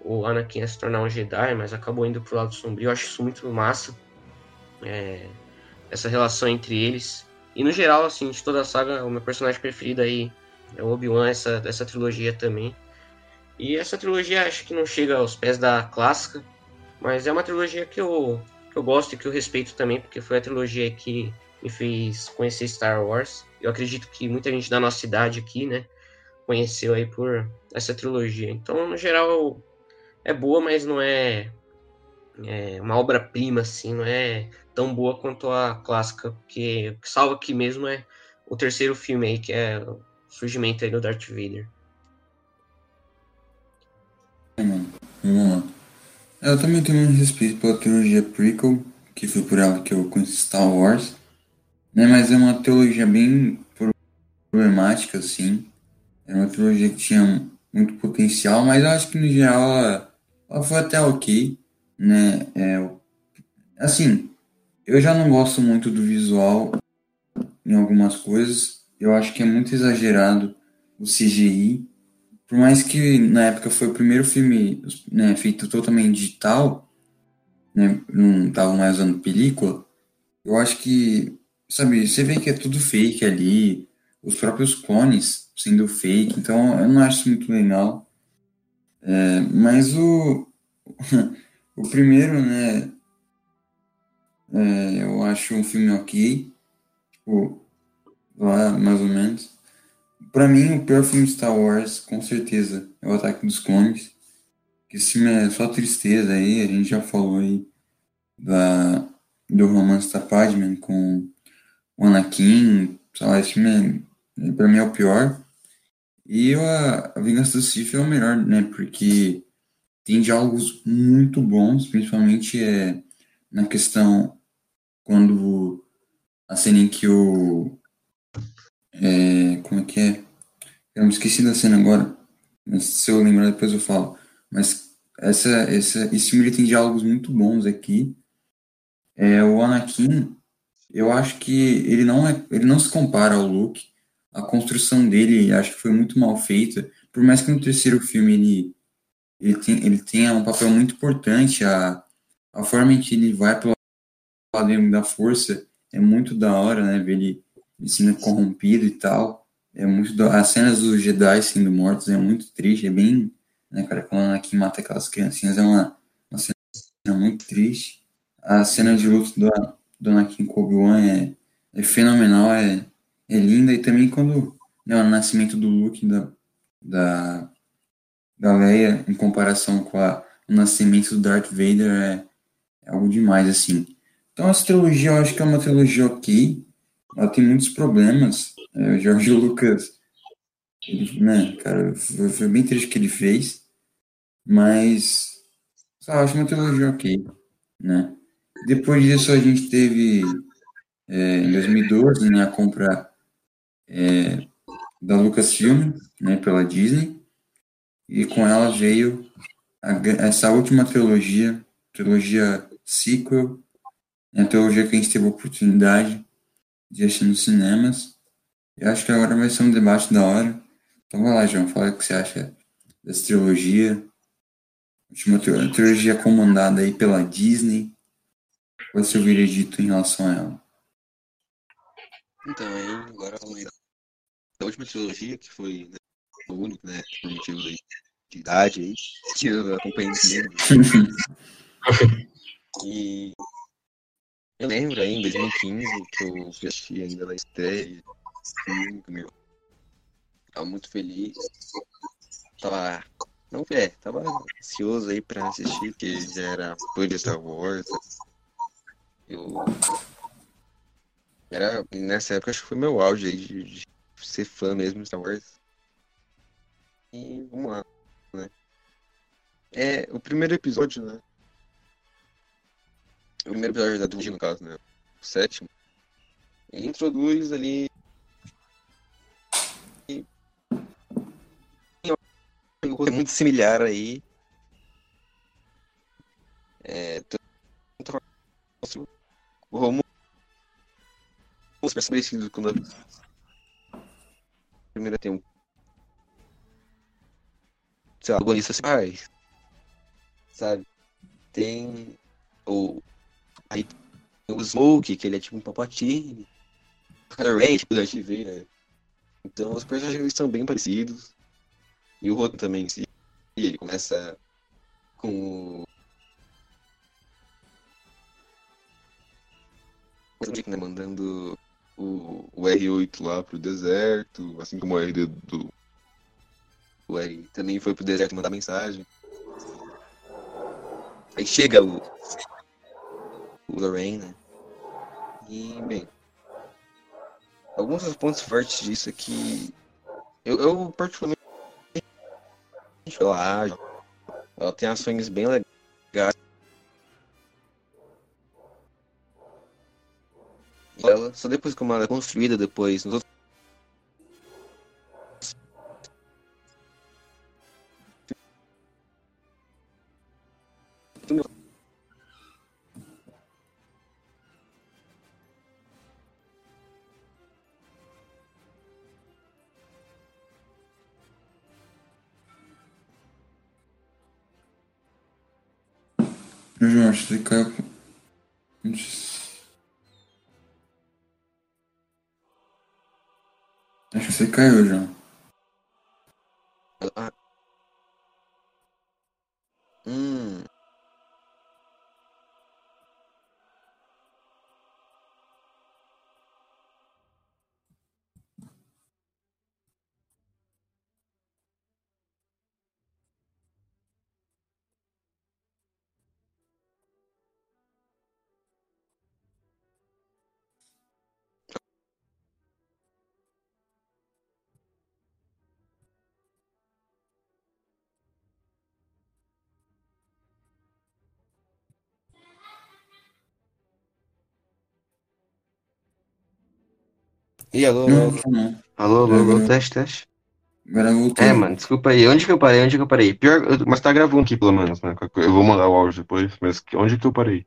o Anakin a se tornar um Jedi, mas acabou indo pro lado sombrio. Eu acho isso muito massa. É, essa relação entre eles. E no geral, assim, de toda a saga, o meu personagem preferido aí é o Obi-Wan, essa, essa trilogia também. E essa trilogia acho que não chega aos pés da clássica, mas é uma trilogia que eu, que eu gosto e que eu respeito também, porque foi a trilogia que me fez conhecer Star Wars. Eu acredito que muita gente da nossa cidade aqui, né, conheceu aí por essa trilogia. Então, no geral, é boa, mas não é, é uma obra-prima, assim, não é tão boa quanto a clássica, porque o que salva aqui mesmo é o terceiro filme aí, que é o surgimento aí do Darth Vader. Vamos lá. Eu também tenho um respeito pela trilogia prequel, que foi por ela que eu conheci Star Wars, né? Mas é uma trilogia bem problemática, assim. É uma trilogia que tinha muito potencial, mas eu acho que no geral ela, ela foi até ok, né? É, assim, eu já não gosto muito do visual em algumas coisas. Eu acho que é muito exagerado o CGI por mais que na época foi o primeiro filme né, feito totalmente digital, né, não tava mais usando película, eu acho que, sabe, você vê que é tudo fake ali, os próprios clones sendo fake, então eu não acho muito legal. É, mas o, o primeiro, né, é, eu acho um filme ok, tipo, lá mais ou menos. Pra mim, o pior filme de Star Wars, com certeza, é o Ataque dos Clones. Esse filme é só tristeza aí, a gente já falou aí da, do romance da Padme com o Anakin, sei lá, esse filme é, pra mim é o pior. E a, a Vingança do Sith é o melhor, né, porque tem diálogos muito bons, principalmente é, na questão quando a cena em que o é, como é que é? Eu me esqueci da cena agora. Mas se eu lembrar depois eu falo. Mas essa, essa, esse filme tem diálogos muito bons aqui. É, o Anakin, eu acho que ele não, é, ele não se compara ao Luke. A construção dele acho que foi muito mal feita. Por mais que no terceiro filme ele, ele, tem, ele tenha um papel muito importante, a, a forma em que ele vai pelo lado da força é muito da hora, né? Ver ele sendo corrompido e tal. É muito. As cenas dos Jedi sendo mortos é muito triste, é bem. Né, cara, quando Anakin mata aquelas criancinhas é uma, uma cena muito triste. A cena de luto do, do Anakin com Obi-Wan é, é fenomenal, é, é linda. E também quando né, o nascimento do Luke da, da, da Leia em comparação com a, o nascimento do Darth Vader é, é algo demais, assim. Então, essa trilogia eu acho que é uma trilogia ok ela tem muitos problemas. É, o Jorge Lucas, ele, né, cara, foi, foi, bem triste que ele fez, mas só acho uma trilogia ok, né? Depois disso a gente teve é, em 2012 né, a compra é, da Lucasfilm, né, pela Disney, e com ela veio a, essa última trilogia, trilogia sequel, né, a trilogia que a gente teve a oportunidade de assistir nos cinemas. Eu acho que agora vai ser um debate da hora. Então vai lá, João, fala o que você acha dessa trilogia. Última trilogia comandada aí pela Disney. Qual é o seu veredito em relação a ela? Então, aí, agora da última trilogia, que foi né, o único, né, por motivo de idade aí, que eu acompanhei e eu lembro aí, em 2015, que eu assisti ainda na estreia. Meu. Tava muito feliz. Tava Não, é, tava ansioso aí pra assistir, porque já era fã de Star Wars. Eu. Era, nessa época acho que foi meu auge aí de, de ser fã mesmo de Star Wars. E vamos lá, né? É, o primeiro episódio, né? O primeiro episódio da trilogia, no caso, né? O sétimo. Ele introduz ali. É muito similar aí. É, o Romulo os com a primeira tem um sei lá, agonista assim, sabe? Tem o aí tem o Smoke, que ele é tipo um Palpatine. O Ray, tipo, da TV, né? Então os personagens são bem parecidos. E o Roto também, se ele começa com o né, mandando o, o R8 lá pro deserto, assim como o RD do. O R também foi pro deserto mandar mensagem. Aí chega o. Lorraine, né? E, bem. Alguns dos pontos fortes disso aqui. Eu, eu particularmente. Ela Ela tem ações bem legais. ela, só depois como ela é construída depois nos outros Caiu. Acho que você caiu, João. E alô, Não, alô, não. alô, alô, alô, teste, teste. Agora voltou. É, mano, desculpa aí. Onde que eu parei? Onde que eu parei? Pior, eu- mas tá gravando aqui, pelo menos, né? Eu vou mandar o áudio depois, mas onde que eu parei?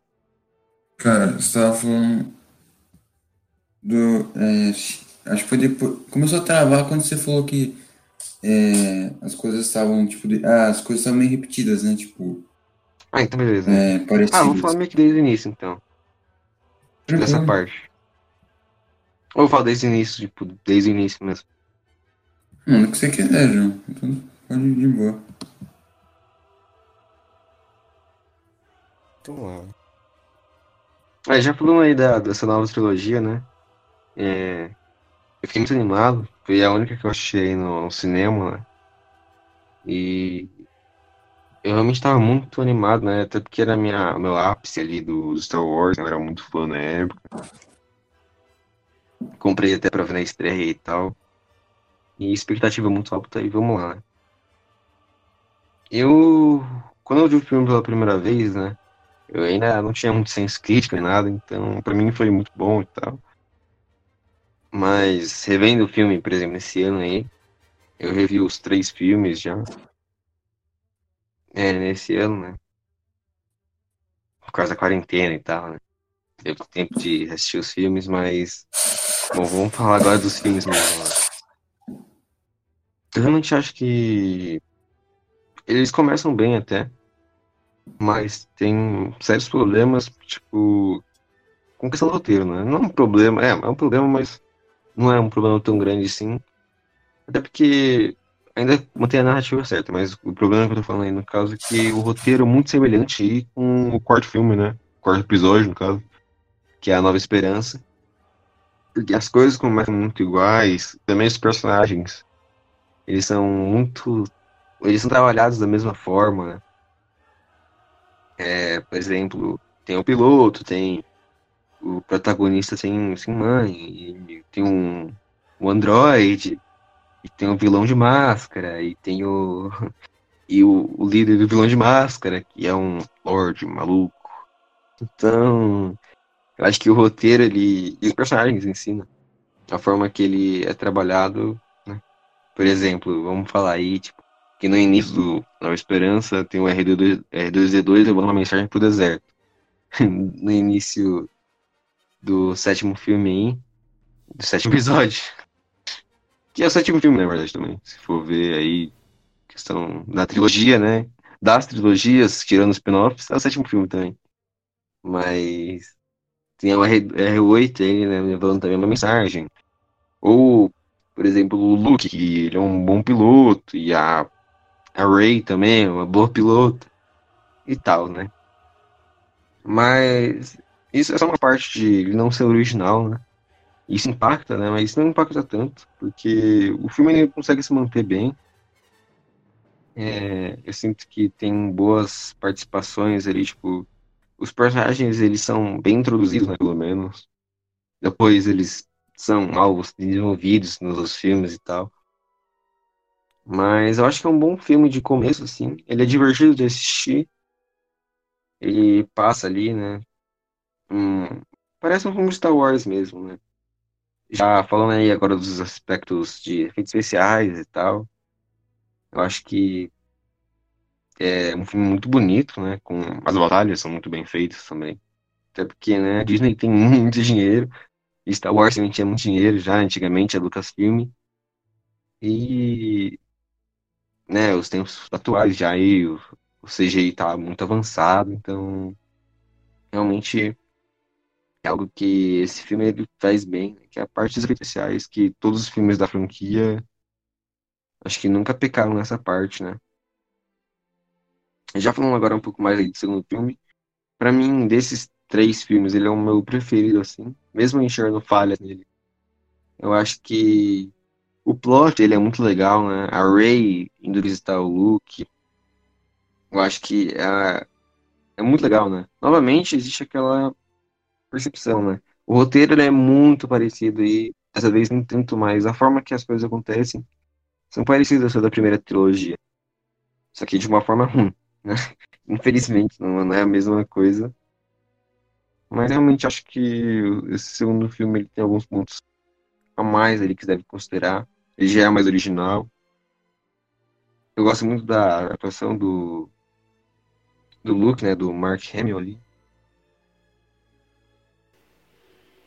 Cara, você tava falando do. é, acho que foi depois. Começou a travar quando você falou que é, as coisas estavam, tipo. de- ah, as coisas estavam meio repetidas, né? Tipo, Ah, então beleza. é, parecidas. Ah, vou falar meio que desde o início, então. Dessa parte. Ou eu falo desde o início, tipo, desde o início mesmo. Mano, o que você quiser, João. Então, pode ir de boa. Então. Ah, já falando aí da, dessa nova trilogia, né? É, eu fiquei muito animado. Foi a única que eu achei no, no cinema, né? E eu realmente estava muito animado, né? Até porque era minha, meu ápice ali do Star Wars, eu era muito fã na época. Comprei até pra ver na estreia e tal. E expectativa muito alta e vamos lá, né? Eu, quando eu vi o filme pela primeira vez, né? Eu ainda não tinha muito senso crítico nem nada, então pra mim foi muito bom e tal. Mas revendo o filme, por exemplo, esse ano aí, eu revi os três filmes já. É, nesse ano, né? Por causa da quarentena e tal, né? Teve tempo de assistir os filmes, mas. Bom, vamos falar agora dos filmes mesmo. Eu realmente acho que. Eles começam bem até. Mas tem sérios problemas, tipo. Com questão do roteiro, né? Não é um problema. É, é um problema, mas não é um problema tão grande assim. Até porque ainda mantém a narrativa certa, mas o problema que eu tô falando aí no caso é que o roteiro é muito semelhante aí com o quarto filme, né? O quarto episódio, no caso, que é a Nova Esperança. As coisas começam muito iguais, também os personagens, eles são muito eles são trabalhados da mesma forma, né? É, por exemplo, tem o piloto, tem o protagonista sem, sem mãe, tem um, um androide, e tem o vilão de máscara, e tem o. E o, o líder do vilão de máscara, que é um lord maluco. Então, eu acho que o roteiro, ele. E os personagens ensinam. A forma que ele é trabalhado, né? Por exemplo, vamos falar aí, tipo, que no início do Nova Esperança tem o R2, R2D2 levando uma mensagem pro deserto. no início do sétimo filme aí, do sétimo episódio. Que é o sétimo filme, na verdade, também. Se for ver aí, questão da trilogia, né? Das trilogias, tirando os spin-offs, é o sétimo filme também. Mas tem o R, R8 aí, né, levando também uma mensagem. Ou, por exemplo, o Luke, que ele é um bom piloto, e a, a Ray também uma boa piloto, e tal, né? Mas isso é só uma parte de ele não ser original, né? Isso impacta, né? Mas não impacta tanto, porque o filme ele consegue se manter bem. É, eu sinto que tem boas participações ali, tipo, os personagens eles são bem introduzidos, né, pelo menos. Depois eles são alvos desenvolvidos nos filmes e tal. Mas eu acho que é um bom filme de começo, assim. Ele é divertido de assistir. Ele passa ali, né? Um... Parece um filme de Star Wars mesmo, né? Já falando aí agora dos aspectos de efeitos especiais e tal. Eu acho que é um filme muito bonito, né? Com as batalhas são muito bem feitas também. Até porque, né, a Disney tem muito dinheiro. Star Wars também tinha muito dinheiro já, antigamente, a Lucasfilm. E né, os tempos atuais já aí, o, o CGI tá muito avançado, então realmente é algo que esse filme ele faz bem, né, que é a parte dos especiais, que todos os filmes da franquia acho que nunca pecaram nessa parte, né? Já falando agora um pouco mais aí do segundo filme, para mim, desses três filmes, ele é o meu preferido, assim, mesmo enxergando falhas nele. Eu acho que o plot, ele é muito legal, né? A Ray indo visitar o Luke, eu acho que é, é muito legal, né? Novamente, existe aquela percepção, né? O roteiro, é muito parecido e, dessa vez, nem tanto mais. A forma que as coisas acontecem são parecidas com a da primeira trilogia. Só que de uma forma ruim. Né? Infelizmente, não é a mesma coisa. Mas realmente acho que esse segundo filme ele tem alguns pontos a mais ali que deve considerar. Ele já é mais original. Eu gosto muito da atuação do do Luke, né, do Mark Hamill ali.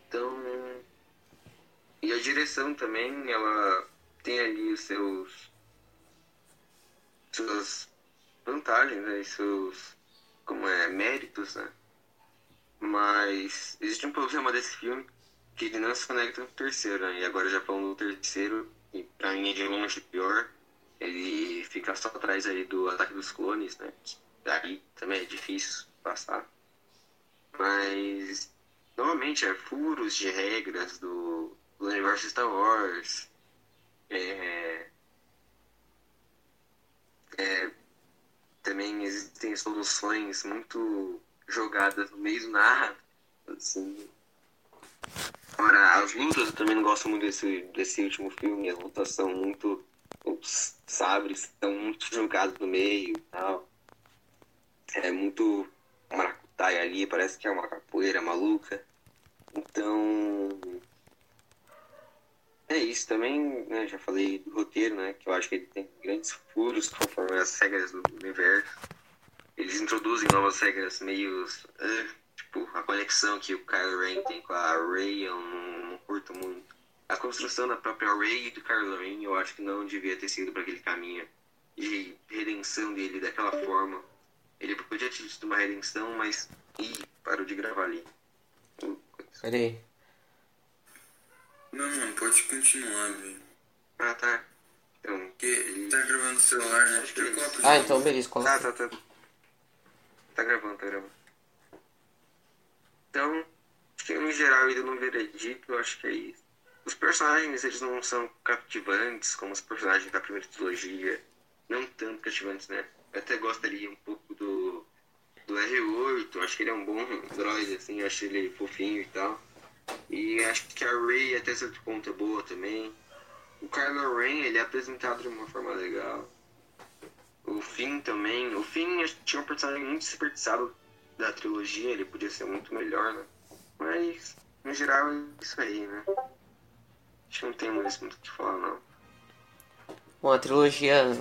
Então, e a direção também, ela tem ali os seus suas vantagens, né? E seus como é, méritos, né? Mas existe um problema desse filme que ele não se conecta com o terceiro, né? E agora já falando do terceiro, e pra mim é de longe pior, ele fica só atrás aí do Ataque dos Clones, né? Daí também é difícil passar. Mas novamente é furos de regras do, do universo Star Wars. É, é, também existem soluções muito jogadas no meio do nada. Assim. Ora, as lutas eu também não gosto muito desse, desse último filme. As lutas são muito. Os sabres estão muito jogados no meio e tal. É muito maracutaia ali, parece que é uma capoeira maluca. Então. É isso também, né? Já falei do roteiro, né? Que eu acho que ele tem grandes furos conforme as regras do universo. Eles introduzem novas regras meio. Uh, tipo, a conexão que o Kylo Ren tem com a Rey eu não, não curto muito. A construção da própria Rey e do Kylo Ren eu acho que não devia ter sido para aquele caminho de redenção dele daquela forma. Ele podia ter tido uma redenção, mas. Ih, parou de gravar ali. Peraí. Não, não, pode continuar, velho. Ah, tá. Então, Porque ele tá gravando o celular, né? Acho que isso. Ah, então beleza, Tá, coloca. tá, tá. Tá gravando, tá gravando. Então, acho que em geral, ainda no veredito, eu acho que é isso. Os personagens, eles não são cativantes como os personagens da primeira trilogia. não tanto cativantes, né? Eu até gostaria um pouco do, do R8, acho que ele é um bom droid, assim, acho ele fofinho e tal. E acho que a Ray até certo ponto é boa também. O Kylo Ren, ele é apresentado de uma forma legal. O Finn também. O Finn tinha um personagem muito desperdiçado da trilogia, ele podia ser muito melhor, né? Mas, no geral, é isso aí, né? Acho que não tem mais muito o que falar, não. Bom, a trilogia.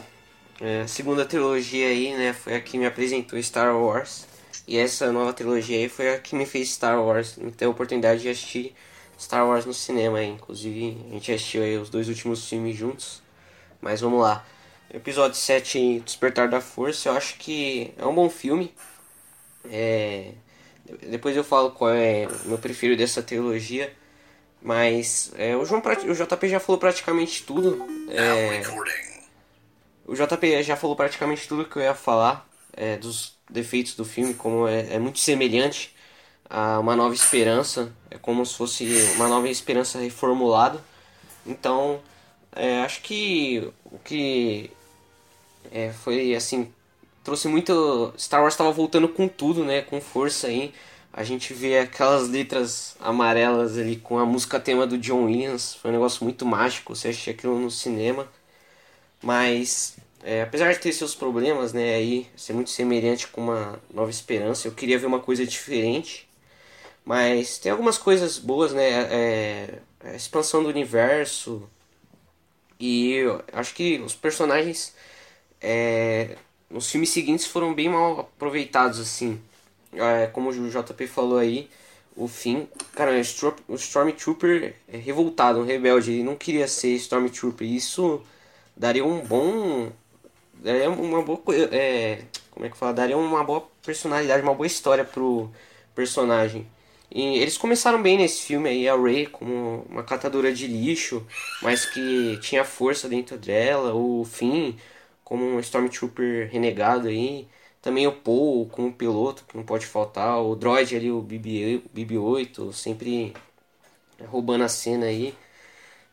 É, a segunda trilogia aí, né? Foi a que me apresentou Star Wars. E essa nova trilogia aí foi a que me fez Star Wars. Ter a oportunidade de assistir Star Wars no cinema aí. Inclusive, a gente assistiu aí os dois últimos filmes juntos. Mas vamos lá. Episódio 7, Despertar da Força, eu acho que é um bom filme. É... Depois eu falo qual é o meu preferido dessa trilogia. Mas é, o, João, o JP já falou praticamente tudo. É, o JP já falou praticamente tudo que eu ia falar é, dos defeitos do filme, como é, é, muito semelhante a Uma Nova Esperança. É como se fosse Uma Nova Esperança reformulado. Então, é, acho que o que é, foi assim trouxe muito Star Wars estava voltando com tudo né com força aí a gente vê aquelas letras amarelas ali com a música tema do John Williams foi um negócio muito mágico você assistia aquilo no cinema mas é, apesar de ter seus problemas né aí ser muito semelhante com uma Nova Esperança eu queria ver uma coisa diferente mas tem algumas coisas boas né é, a expansão do universo e acho que os personagens é, os filmes seguintes foram bem mal aproveitados, assim. É, como o JP falou aí, o fim. Cara, o Stormtrooper é revoltado, um rebelde. Ele não queria ser Stormtrooper. Isso daria um bom. Daria uma boa. É, como é que fala? Daria uma boa personalidade, uma boa história pro personagem. E eles começaram bem nesse filme aí, a Ray como uma catadora de lixo, mas que tinha força dentro dela, o Finn como um Stormtrooper renegado aí. Também o Paul como piloto, que não pode faltar. O droid ali, o BB, BB-8, sempre roubando a cena aí.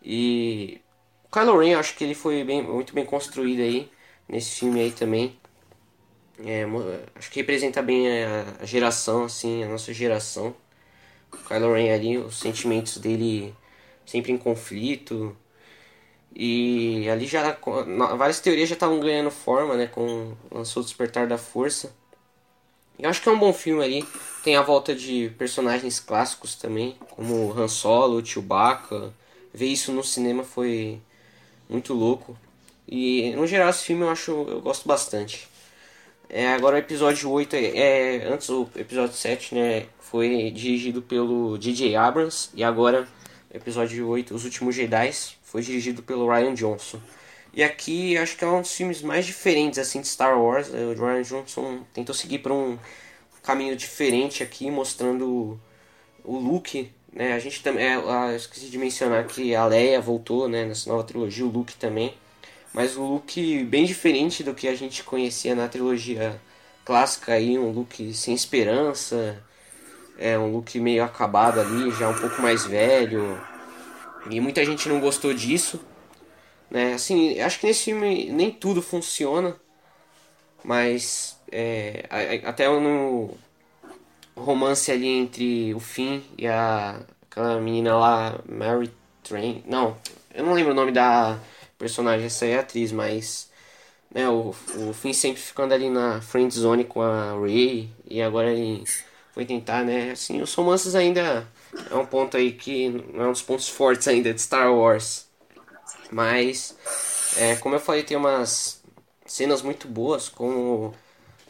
E o Kylo Ren, acho que ele foi bem, muito bem construído aí, nesse filme aí também. É, acho que representa bem a, geração, assim, a nossa geração. O Kylo Ren ali, os sentimentos dele sempre em conflito, e ali já várias teorias já estavam ganhando forma, né, com lançou o Despertar da Força. Eu acho que é um bom filme ali. Tem a volta de personagens clássicos também, como Han Solo, Chewbacca. Ver isso no cinema foi muito louco. E no geral esse filme eu acho eu gosto bastante. É, agora o episódio 8 é, é antes o episódio 7, né, foi dirigido pelo DJ Abrams e agora o episódio 8, Os Últimos Jedi, foi dirigido pelo Ryan Johnson. E aqui acho que é um dos filmes mais diferentes assim de Star Wars. O Ryan Johnson tentou seguir para um caminho diferente aqui, mostrando o Luke. Né? A gente também, é, esqueci de mencionar que a Leia voltou, né, nessa nova trilogia, o Luke também. Mas o Luke bem diferente do que a gente conhecia na trilogia clássica aí, um Luke sem esperança, é um Luke meio acabado ali, já um pouco mais velho, e muita gente não gostou disso. Né? Assim, acho que nesse filme nem tudo funciona. Mas é, até no romance ali entre o Finn e a aquela menina lá, Mary Train. Não, eu não lembro o nome da personagem, essa é a atriz, mas né, o, o Finn sempre ficando ali na friend zone com a Ray e agora ele foi tentar, né? Assim, os romances ainda é um ponto aí que não é um dos pontos fortes ainda de Star Wars. Mas, é, como eu falei, tem umas cenas muito boas, como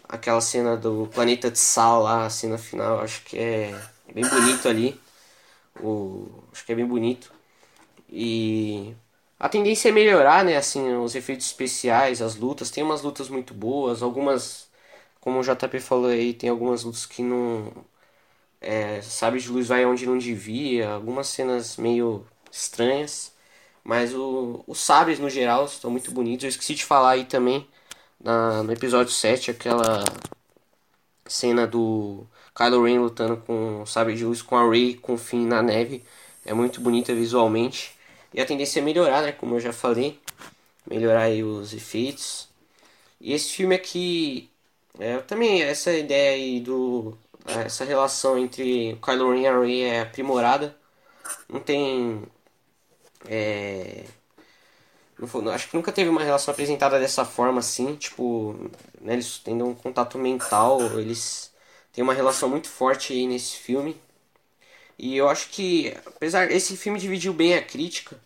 aquela cena do planeta de sal lá, a cena final, acho que é bem bonito ali. O, acho que é bem bonito. E a tendência é melhorar, né, assim, os efeitos especiais, as lutas, tem umas lutas muito boas, algumas, como o JP falou aí, tem algumas lutas que não é, sabe de luz vai onde não devia, algumas cenas meio estranhas, mas o, os sabres no geral estão muito bonitos. Eu esqueci de falar aí também na, no episódio 7, aquela cena do Kylo Ren lutando com o sabre de luz com a Rey com o Finn na neve. É muito bonita visualmente. E a tendência é melhorar, né? Como eu já falei. Melhorar aí os efeitos. E esse filme aqui, é, também essa ideia aí do essa relação entre Kylo Ren e a Rey é aprimorada. Não tem é, acho que nunca teve uma relação apresentada dessa forma assim, tipo, né, eles tendo um contato mental, eles têm uma relação muito forte aí nesse filme. E eu acho que, apesar esse filme dividiu bem a crítica,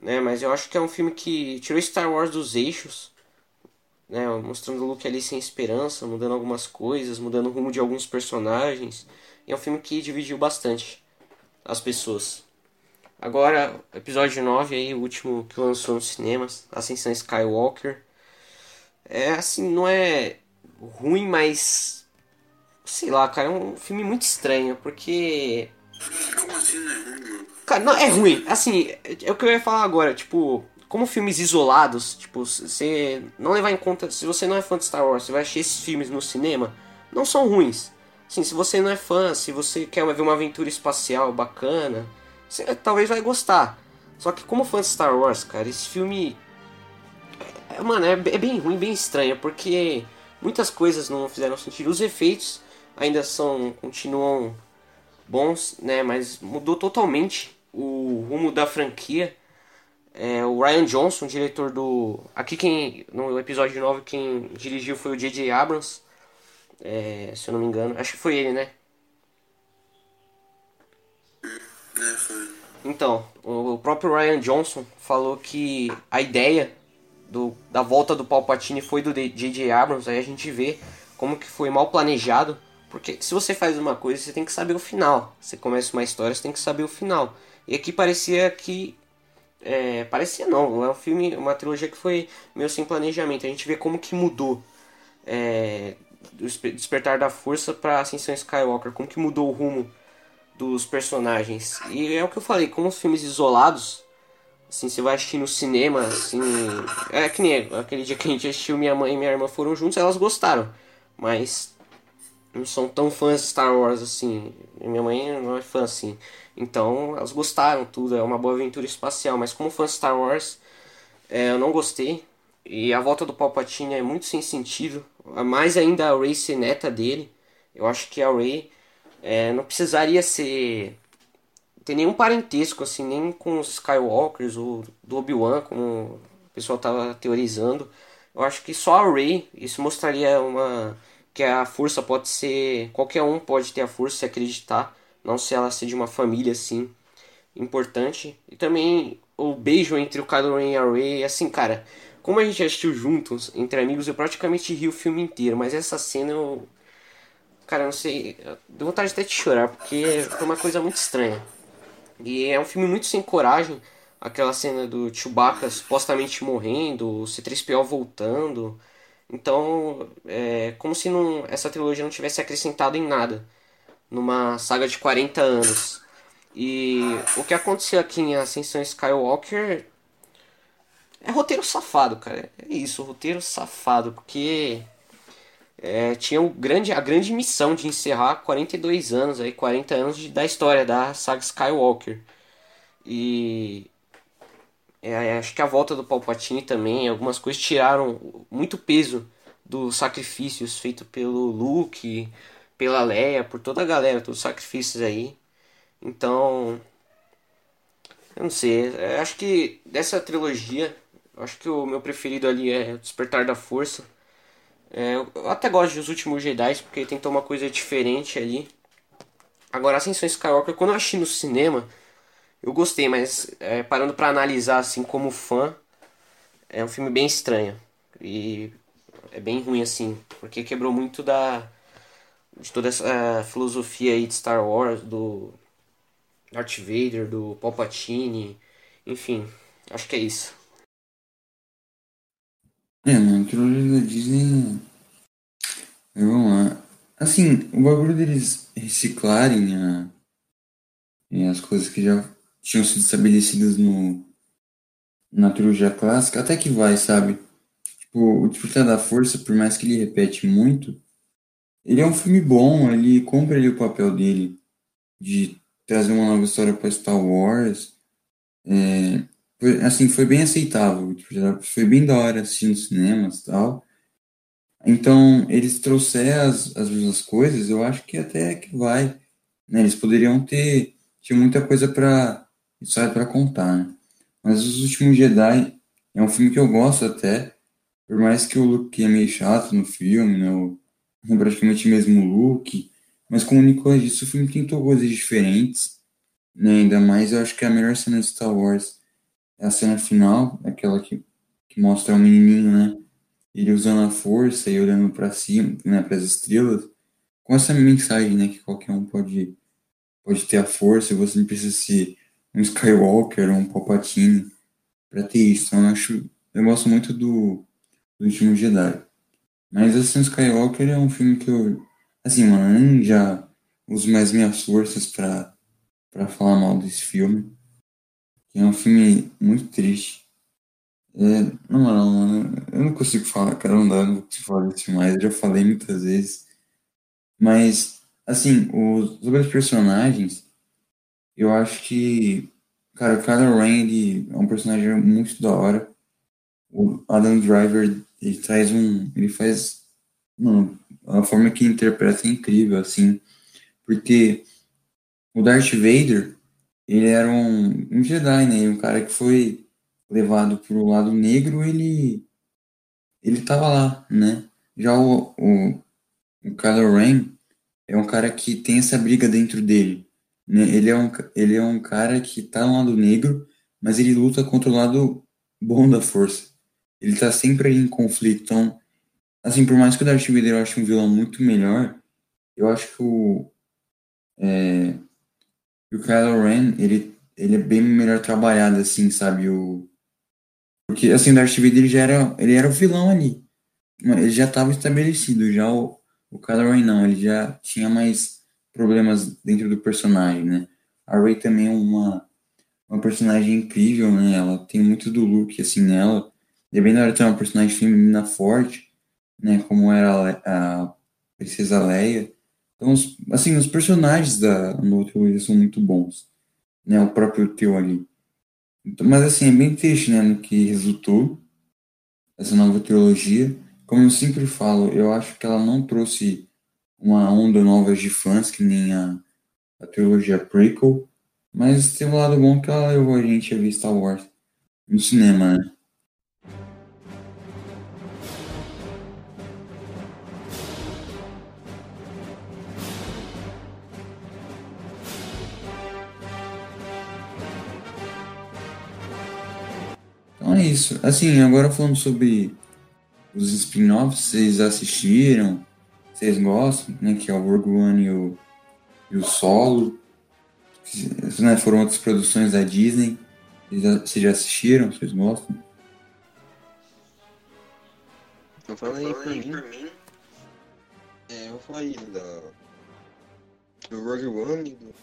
né, mas eu acho que é um filme que tirou Star Wars dos eixos, né, mostrando o Luke ali sem esperança, mudando algumas coisas, mudando o rumo de alguns personagens. E é um filme que dividiu bastante as pessoas. Agora, episódio 9 aí, o último que lançou nos cinemas, Ascensão Skywalker. É assim, não é ruim, mas sei lá, cara, é um filme muito estranho, porque Como assim não é ruim? Cara, não, é ruim. Assim, é o que eu ia falar agora, tipo, como filmes isolados, tipo, você não levar em conta, se você não é fã de Star Wars, você vai assistir esses filmes no cinema, não são ruins. Sim, se você não é fã, se você quer ver uma aventura espacial bacana, você talvez vai gostar. Só que como fã de Star Wars, cara, esse filme. É, mano, é, é bem ruim, bem estranho, porque muitas coisas não fizeram sentido. Os efeitos ainda são. continuam bons, né? Mas mudou totalmente o rumo da franquia. É, o Ryan Johnson, diretor do. Aqui quem. No episódio 9 quem dirigiu foi o J.J. Abrams. É, se eu não me engano. Acho que foi ele, né? É, foi. Então, o próprio Ryan Johnson falou que a ideia do, da volta do Palpatine foi do J.J. Abrams, aí a gente vê como que foi mal planejado, porque se você faz uma coisa, você tem que saber o final. Você começa uma história, você tem que saber o final. E aqui parecia que é, parecia não, é um filme, uma trilogia que foi meio sem planejamento. A gente vê como que mudou é, do Despertar da Força para Ascensão Skywalker, como que mudou o rumo dos personagens. E é o que eu falei, como os filmes isolados, assim, você vai assistir no cinema, assim, é que nem aquele dia que a gente assistiu, minha mãe e minha irmã foram juntos, elas gostaram, mas não são tão fãs de Star Wars assim. Minha mãe não é fã assim. Então, elas gostaram tudo, é uma boa aventura espacial, mas como fã de Star Wars, é, eu não gostei. E a volta do Palpatine é muito sem sentido. Mais ainda a Rey ser neta dele. Eu acho que a Rey é, não precisaria ser ter nenhum parentesco assim nem com os Skywalkers ou do Obi-Wan como o pessoal estava teorizando eu acho que só a Rey isso mostraria uma que a força pode ser qualquer um pode ter a força se acreditar não se ela ser de uma família assim importante e também o beijo entre o Kylo e a Rey assim cara como a gente assistiu juntos entre amigos eu praticamente ri o filme inteiro mas essa cena eu Cara, não sei. Deu vontade até de chorar, porque foi uma coisa muito estranha. E é um filme muito sem coragem. Aquela cena do Chewbacca supostamente morrendo, o C3PO voltando. Então, é como se não, essa trilogia não tivesse acrescentado em nada numa saga de 40 anos. E o que aconteceu aqui em Ascensão Skywalker é roteiro safado, cara. É isso, roteiro safado, porque é, tinha o grande, a grande missão de encerrar 42 anos, aí, 40 anos de, da história da saga Skywalker. E é, acho que a volta do Palpatine também, algumas coisas tiraram muito peso dos sacrifícios feitos pelo Luke, pela Leia, por toda a galera, todos os sacrifícios aí. Então, eu não sei, eu acho que dessa trilogia, acho que o meu preferido ali é Despertar da Força. É, eu até gosto dos últimos Jedi porque tentou uma coisa diferente ali. Agora, Ascensão Skywalker, quando eu achei no cinema, eu gostei, mas é, parando para analisar assim como fã, é um filme bem estranho. E é bem ruim assim, porque quebrou muito da de toda essa filosofia aí de Star Wars, do Darth Vader, do Palpatine, enfim, acho que é isso. É, mano, trilogia da Disney. é, Vamos lá. Assim, o bagulho deles reciclarem a, é, as coisas que já tinham sido estabelecidas no, na trilogia clássica, até que vai, sabe? Tipo, o Despertar da Força, por mais que ele repete muito, ele é um filme bom, ele cumpre ali o papel dele de trazer uma nova história para Star Wars. É, foi, assim, foi bem aceitável. Foi bem da hora assistir nos cinemas e tal. Então, eles trouxeram as, as duas coisas, eu acho que até que vai. Né? Eles poderiam ter. Tinha muita coisa para história para contar, né? Mas Os Últimos Jedi é um filme que eu gosto até, por mais que o Luke é meio chato no filme, né? O, é praticamente mesmo look, mas com o Nicolas disse, o filme tentou coisas diferentes, né? Ainda mais eu acho que a melhor cena de Star Wars é a cena final, aquela que, que mostra o menininho, né? Ele usando a força e olhando para cima, né, para as estrelas, com essa mensagem, né, que qualquer um pode pode ter a força, você não precisa ser um Skywalker um Palpatine para ter isso. Eu acho, eu gosto muito do, do Último Jedi. Mas assim, Skywalker é um filme que eu, assim, mano, eu nem já uso mais minhas forças para para falar mal desse filme. É um filme muito triste. É, não, mano, eu não consigo falar, cara, não dá, não consigo falar disso mais, eu já falei muitas vezes. Mas, assim, os, sobre os personagens, eu acho que, cara, o Kylo Ren, é um personagem muito da hora. O Adam Driver, ele traz um, ele faz, mano, a forma que interpreta é incrível, assim, porque o Darth Vader, ele era um, um Jedi, né, um cara que foi levado para o lado negro, ele ele tava lá, né? Já o, o, o Kylo Ren é um cara que tem essa briga dentro dele. Né? Ele, é um, ele é um cara que tá no lado negro, mas ele luta contra o lado bom da força. Ele tá sempre aí em conflito. Então, assim, por mais que o Darth Vader eu ache um vilão muito melhor, eu acho que o, é, o Kylo Ren, ele, ele é bem melhor trabalhado, assim, sabe? O, porque, assim, o Darth Vader ele já era, ele era o vilão ali. Ele já estava estabelecido. Já o, o Kylo Ren não, ele já tinha mais problemas dentro do personagem, né? A Rey também é uma, uma personagem incrível, né? Ela tem muito do look, assim, nela. E é bem da hora ter uma personagem feminina forte, né? Como era a, Princesa Leia. Então, os, assim, os personagens da nova trilogia são muito bons. Né? O próprio Teu ali. Então, mas assim, é bem triste, né, no que resultou essa nova trilogia. Como eu sempre falo, eu acho que ela não trouxe uma onda nova de fãs, que nem a, a trilogia prequel, mas tem um lado bom que ela levou a gente a ver Star Wars no cinema, né? Então é isso. Assim, agora falando sobre os spin-offs, vocês assistiram? Vocês gostam, né? Que é o Rogue One e o, e o Solo. Que, né, foram outras produções da Disney. Vocês já assistiram? Vocês gostam? Eu falei aí pra mim. mim. É, eu falei da. Do Rogue One e do.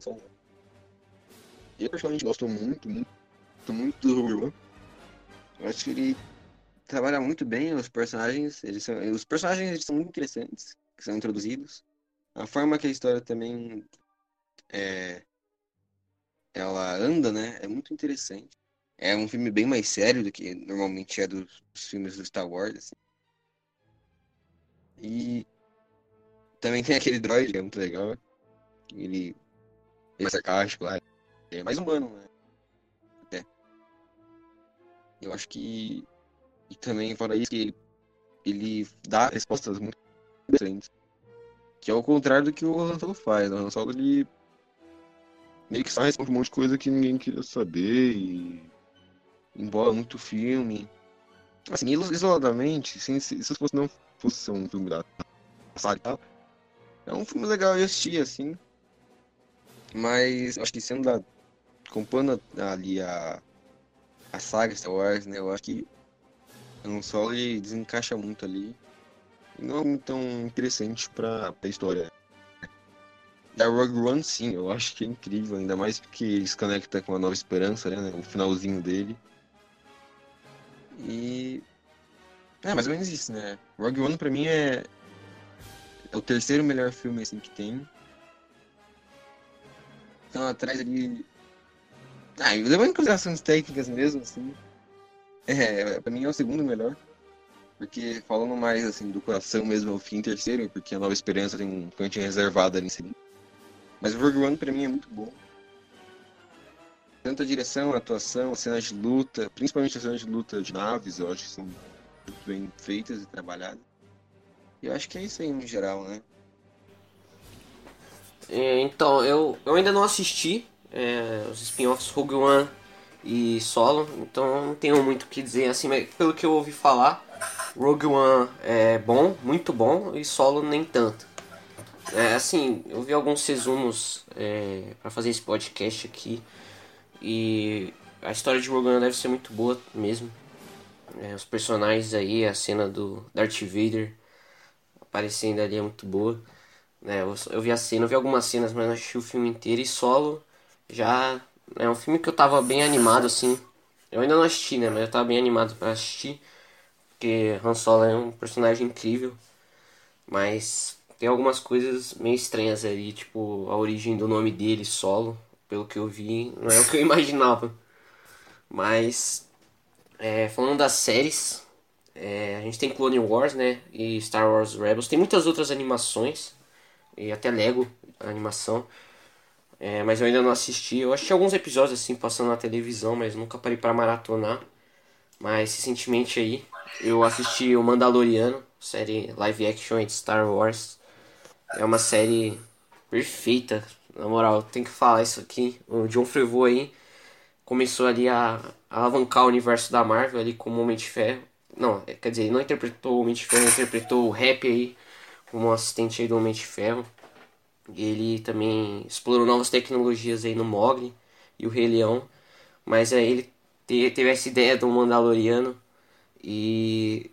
Solo. Eu pessoalmente gosto muito, muito muito do Rogue Eu acho que ele trabalha muito bem os personagens. Eles são, os personagens eles são muito interessantes, que são introduzidos. A forma que a história também é, ela anda, né? É muito interessante. É um filme bem mais sério do que normalmente é dos, dos filmes do Star Wars. Assim. E também tem aquele droid que é muito legal. Ele é mais sarcástico lá. É mais humano, né? Eu acho que. E também, fora isso, que ele, ele dá respostas muito diferentes. Que é o contrário do que o Han Solo faz. O Han Solo, ele. meio que só responde um monte de coisa que ninguém queria saber e. embola muito filme. Assim, isoladamente, se, se isso fosse, não fosse um filme da saga e tal, é um filme legal de assistir, assim. Mas acho que sendo da. ali a a saga Star Wars, né? Eu acho que Han Solo ele desencaixa muito ali. Não é muito tão interessante pra, pra história. Da Rogue One, sim, eu acho que é incrível, ainda mais porque ele se conecta com a Nova Esperança, né? O finalzinho dele. E. É mais ou menos isso, né? Rogue One pra mim é. É o terceiro melhor filme assim que tem. Então atrás ali ah, levando em consideração as técnicas mesmo, assim. É, pra mim é o segundo melhor. Porque falando mais assim do coração mesmo ao fim terceiro, porque a Nova Esperança tem um cantinho reservado ali em cima. Mas o Rogue One pra mim é muito bom. Tanto a direção, a atuação, as cenas de luta, principalmente as cenas de luta de naves, eu acho que são muito bem feitas e trabalhadas. E eu acho que é isso aí no geral, né? É, então, eu, eu ainda não assisti é, os spin-offs Rogue One e Solo, então não tenho muito o que dizer assim, mas pelo que eu ouvi falar, Rogue One é bom, muito bom, e Solo nem tanto. É, assim, eu vi alguns resumos é, para fazer esse podcast aqui, e a história de Rogue One deve ser muito boa mesmo. É, os personagens aí, a cena do Darth Vader aparecendo ali é muito boa. É, eu, eu, vi a cena, eu vi algumas cenas, mas não assisti o filme inteiro. E Solo já é um filme que eu tava bem animado, assim. Eu ainda não assisti, né? Mas eu tava bem animado para assistir. Porque Han Solo é um personagem incrível. Mas tem algumas coisas meio estranhas ali, tipo a origem do nome dele, Solo. Pelo que eu vi, não é o que eu imaginava. Mas, é, falando das séries, é, a gente tem Clone Wars, né? E Star Wars Rebels. Tem muitas outras animações. E até Lego, animação. É, mas eu ainda não assisti. Eu assisti alguns episódios assim passando na televisão, mas nunca parei para maratonar. Mas recentemente aí eu assisti o Mandaloriano, série live action de Star Wars. É uma série perfeita, na moral, tem que falar isso aqui. O John Favreau aí começou ali a, a alavancar o universo da Marvel ali como Homem de Ferro. Não, quer dizer, ele não interpretou o Homem de Ferro, interpretou o Rap aí como assistente aí do Homem de Ferro. Ele também explorou novas tecnologias aí no Mogli e o Rei Leão. Mas aí ele teve essa ideia do Mandaloriano e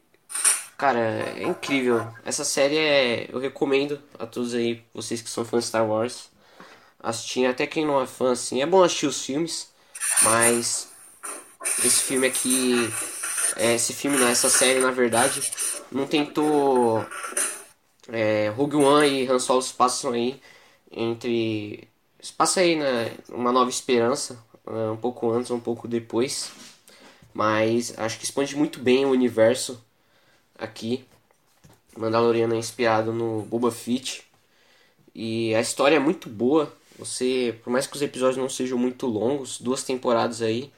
cara, é incrível. Essa série é, eu recomendo a todos aí, vocês que são fãs de Star Wars, assistir, até quem não é fã assim. É bom assistir os filmes, mas esse filme aqui, é, esse filme não, essa série na verdade não tentou é, Rogue One e Han Solo se passam aí entre. Se passa aí, né? Uma nova esperança, né, um pouco antes, um pouco depois. Mas acho que expande muito bem o universo aqui. Mandaloriano é inspirado no Boba Fett. E a história é muito boa. Você, por mais que os episódios não sejam muito longos, duas temporadas aí.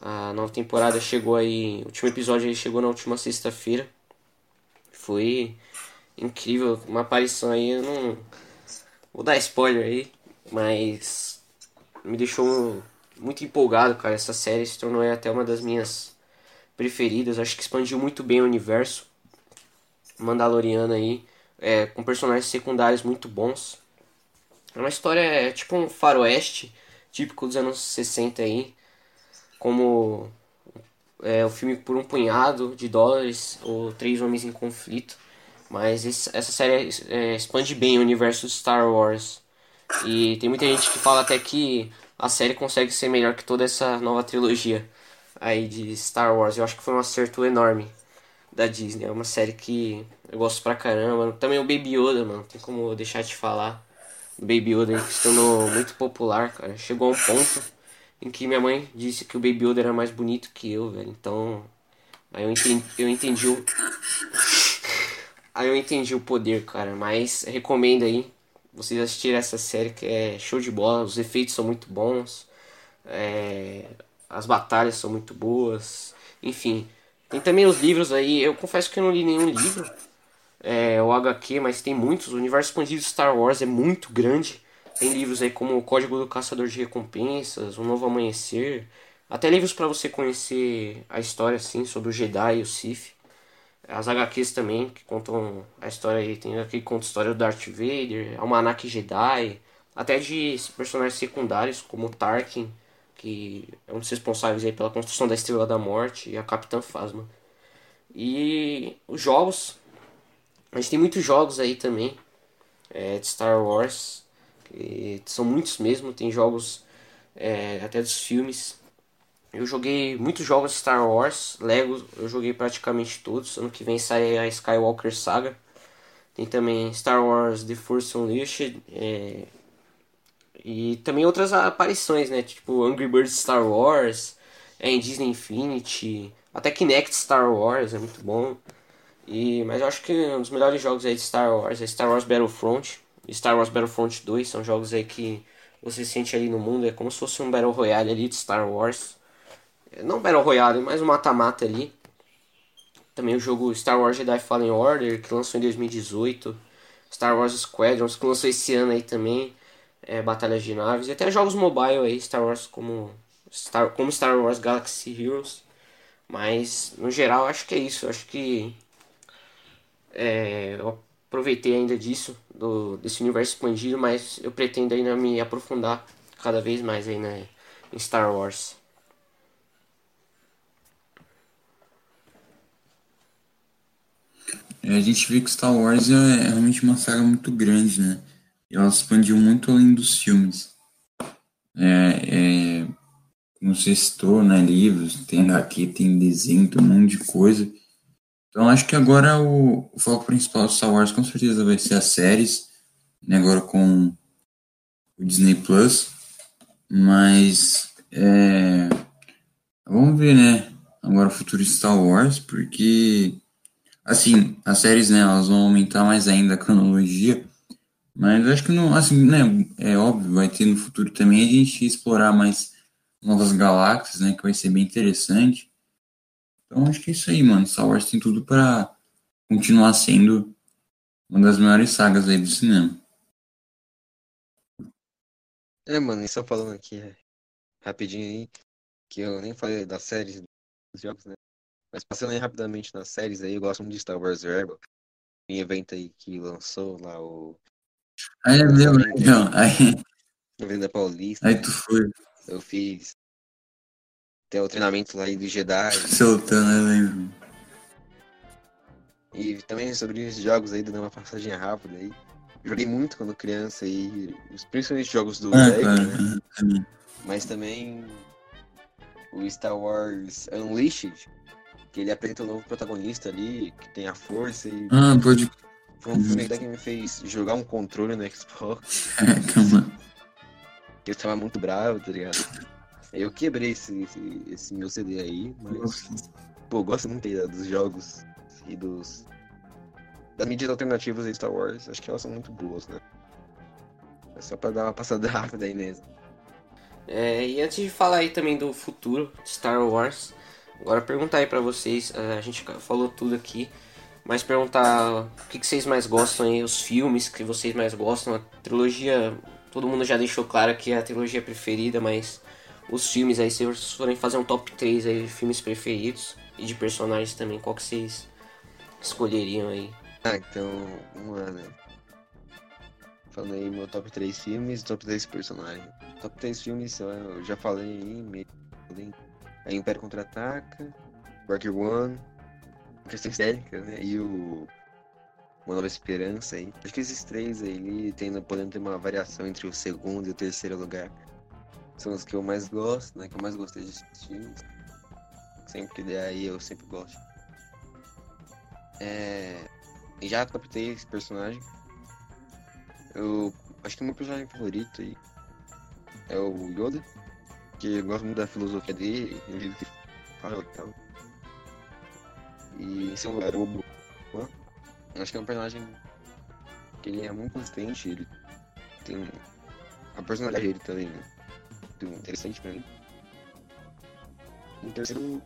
A nova temporada chegou aí, o último episódio aí chegou na última sexta-feira. Foi incrível, uma aparição aí, eu não vou dar spoiler aí, mas me deixou muito empolgado, cara. Essa série se tornou até uma das minhas preferidas. Acho que expandiu muito bem o universo Mandaloriano aí, é, com personagens secundários muito bons. É uma história, é tipo um faroeste, típico dos anos 60 aí, como é, o filme Por um Punhado de Dólares ou Três Homens em Conflito. Mas essa série é, expande bem o universo Star Wars. E tem muita gente que fala até que a série consegue ser melhor que toda essa nova trilogia aí de Star Wars. Eu acho que foi um acerto enorme da Disney. É uma série que eu gosto pra caramba. Também o Baby Yoda, mano. Tem como deixar de falar. O Baby Yoda que se tornou muito popular, cara. Chegou a um ponto em que minha mãe disse que o Baby Yoda era mais bonito que eu, velho. Então, aí eu entendi, eu entendi o... Aí eu entendi o poder, cara. Mas recomendo aí vocês assistirem essa série que é show de bola. Os efeitos são muito bons. É... As batalhas são muito boas. Enfim, tem também os livros aí. Eu confesso que eu não li nenhum livro. É, o HQ, mas tem muitos. O universo expandido de Star Wars é muito grande. Tem livros aí como O Código do Caçador de Recompensas, O Novo Amanhecer. Até livros para você conhecer a história assim sobre o Jedi e o Sith. As HQs também, que contam a história aí. Tem aqui que conta a história do Darth Vader, Almanac Jedi. Até de personagens secundários como Tarkin que é um dos responsáveis aí pela construção da Estrela da Morte e a Capitã Phasma. E os jogos, a gente tem muitos jogos aí também é, de Star Wars, são muitos mesmo, tem jogos é, até dos filmes. Eu joguei muitos jogos Star Wars, Lego eu joguei praticamente todos. Ano que vem sai a Skywalker Saga. Tem também Star Wars The Force Unleashed, é, e também outras aparições, né? Tipo Angry Birds Star Wars, é, em Disney Infinity, até Kinect Star Wars, é muito bom. E, mas eu acho que um dos melhores jogos aí de Star Wars é Star Wars Battlefront Star Wars Battlefront 2. São jogos aí que você sente ali no mundo. É como se fosse um Battle Royale ali de Star Wars. Não Battle Royale, mas um mata-mata ali. Também o jogo Star Wars Jedi Fallen Order, que lançou em 2018. Star Wars Squadrons, que lançou esse ano aí também. É, Batalhas de Naves. E até jogos mobile aí, Star Wars como Star, como Star Wars Galaxy Heroes. Mas, no geral, acho que é isso. Acho que é, eu aproveitei ainda disso, do, desse universo expandido, mas eu pretendo ainda me aprofundar cada vez mais aí né, em Star Wars. A gente vê que Star Wars é, é realmente uma saga muito grande, né? Ela expandiu muito além dos filmes. É, é, como você citou, né? Livros, tem HQ, tem desenho, tem um monte de coisa. Então acho que agora o, o foco principal do Star Wars com certeza vai ser as séries, né, agora com o Disney Plus. Mas é, vamos ver, né? Agora o futuro de Star Wars, porque assim, as séries, né, elas vão aumentar mais ainda a cronologia. Mas acho que não, assim, né, é óbvio, vai ter no futuro também a gente explorar mais novas galáxias, né, que vai ser bem interessante. Então acho que é isso aí, mano. Star Wars tem tudo para continuar sendo uma das maiores sagas aí do cinema. É, mano, e só falando aqui rapidinho aí, que eu nem falei das séries dos jogos, né? Mas passando aí rapidamente nas séries aí, eu gosto muito de Star Wars Rebel. Em evento aí que lançou lá o. Aí é meu, então, aí. Venda Paulista. Aí tu foi. Eu fiz tem o treinamento lá do Jedi. Soltando, eu lembro. E também sobre os jogos aí, dando uma passagem rápida aí. Joguei muito quando criança aí, principalmente jogos do ah, claro. né? Mas também o Star Wars Unleashed, que ele apresenta um novo protagonista ali, que tem a força e. Ah, pode. Foi um filme que me fez jogar um controle no Xbox. É, calma. Eu tava muito bravo, tá ligado? Eu quebrei esse, esse, esse meu CD aí, mas. Pô, gosto muito dos jogos e dos. Das mídias alternativas de Star Wars. Acho que elas são muito boas, né? É só pra dar uma passada rápida aí mesmo. É, e antes de falar aí também do futuro Star Wars, agora perguntar aí pra vocês, é, a gente falou tudo aqui, mas perguntar o que, que vocês mais gostam aí, os filmes que vocês mais gostam, a trilogia, todo mundo já deixou claro que é a trilogia preferida, mas os filmes aí, se vocês forem fazer um top 3 aí de filmes preferidos e de personagens também, qual que vocês escolheriam aí? Ah, então, lá, né? Aí meu top 3 filmes, top 3 personagens. Top 3 filmes, eu já falei aí, meio. É Império Contra-Ataca, Rock One, Questão Histérica, né? E o Uma Nova Esperança aí. Acho que esses três aí, tendo, podendo ter uma variação entre o segundo e o terceiro lugar são os que eu mais gosto, né? Que eu mais gostei de assistir. Sempre que der aí eu sempre gosto. É... Já captei esse personagem. Eu acho que o meu personagem favorito aí é o Yoda. Que eu gosto muito da filosofia dele, o jeito que fala e tal. E em segundo lugar, o Acho que é um personagem que ele é muito consistente, ele tem a personalidade dele também, né? muito interessante pra mim. Em terceiro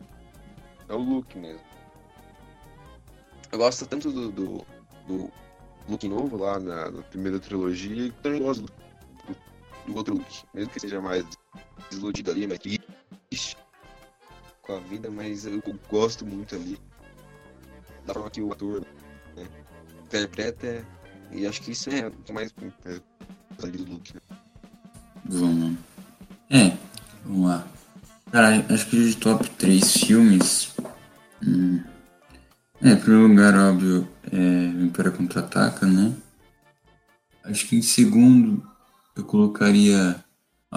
é o look mesmo. Eu gosto tanto do, do, do look novo lá na, na, primeira trilogia, que também gosto do, do, outro look. Mesmo que seja mais desiludido ali, mais triste com a vida, mas eu, gosto muito ali da forma que o ator né, interpreta. E acho que isso é o mais ali do look. Né? Vamos. É, vamos lá. Cara, acho que de top 3 filmes. Hum, é, em primeiro lugar, óbvio, é Império Contra-Ataca, né? Acho que em segundo eu colocaria.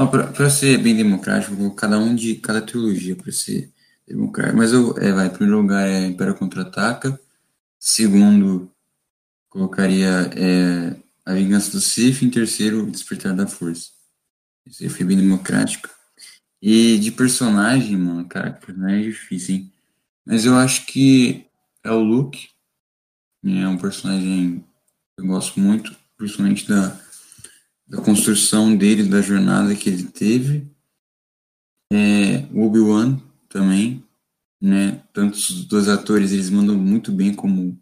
Pra ser bem democrático, cada um de cada trilogia pra ser democrático. Mas eu, é, vai, em primeiro lugar é Império Contra-Ataca. Segundo, colocaria é, A Vingança do Sith. Em terceiro, Despertar da Força. Isso aí foi bem democrático. E de personagem, mano, cara, personagem é difícil, hein? Mas eu acho que é o Luke, É um personagem que eu gosto muito, principalmente da, da construção dele, da jornada que ele teve. É, Obi-Wan também, né? Tanto os dois atores, eles mandam muito bem como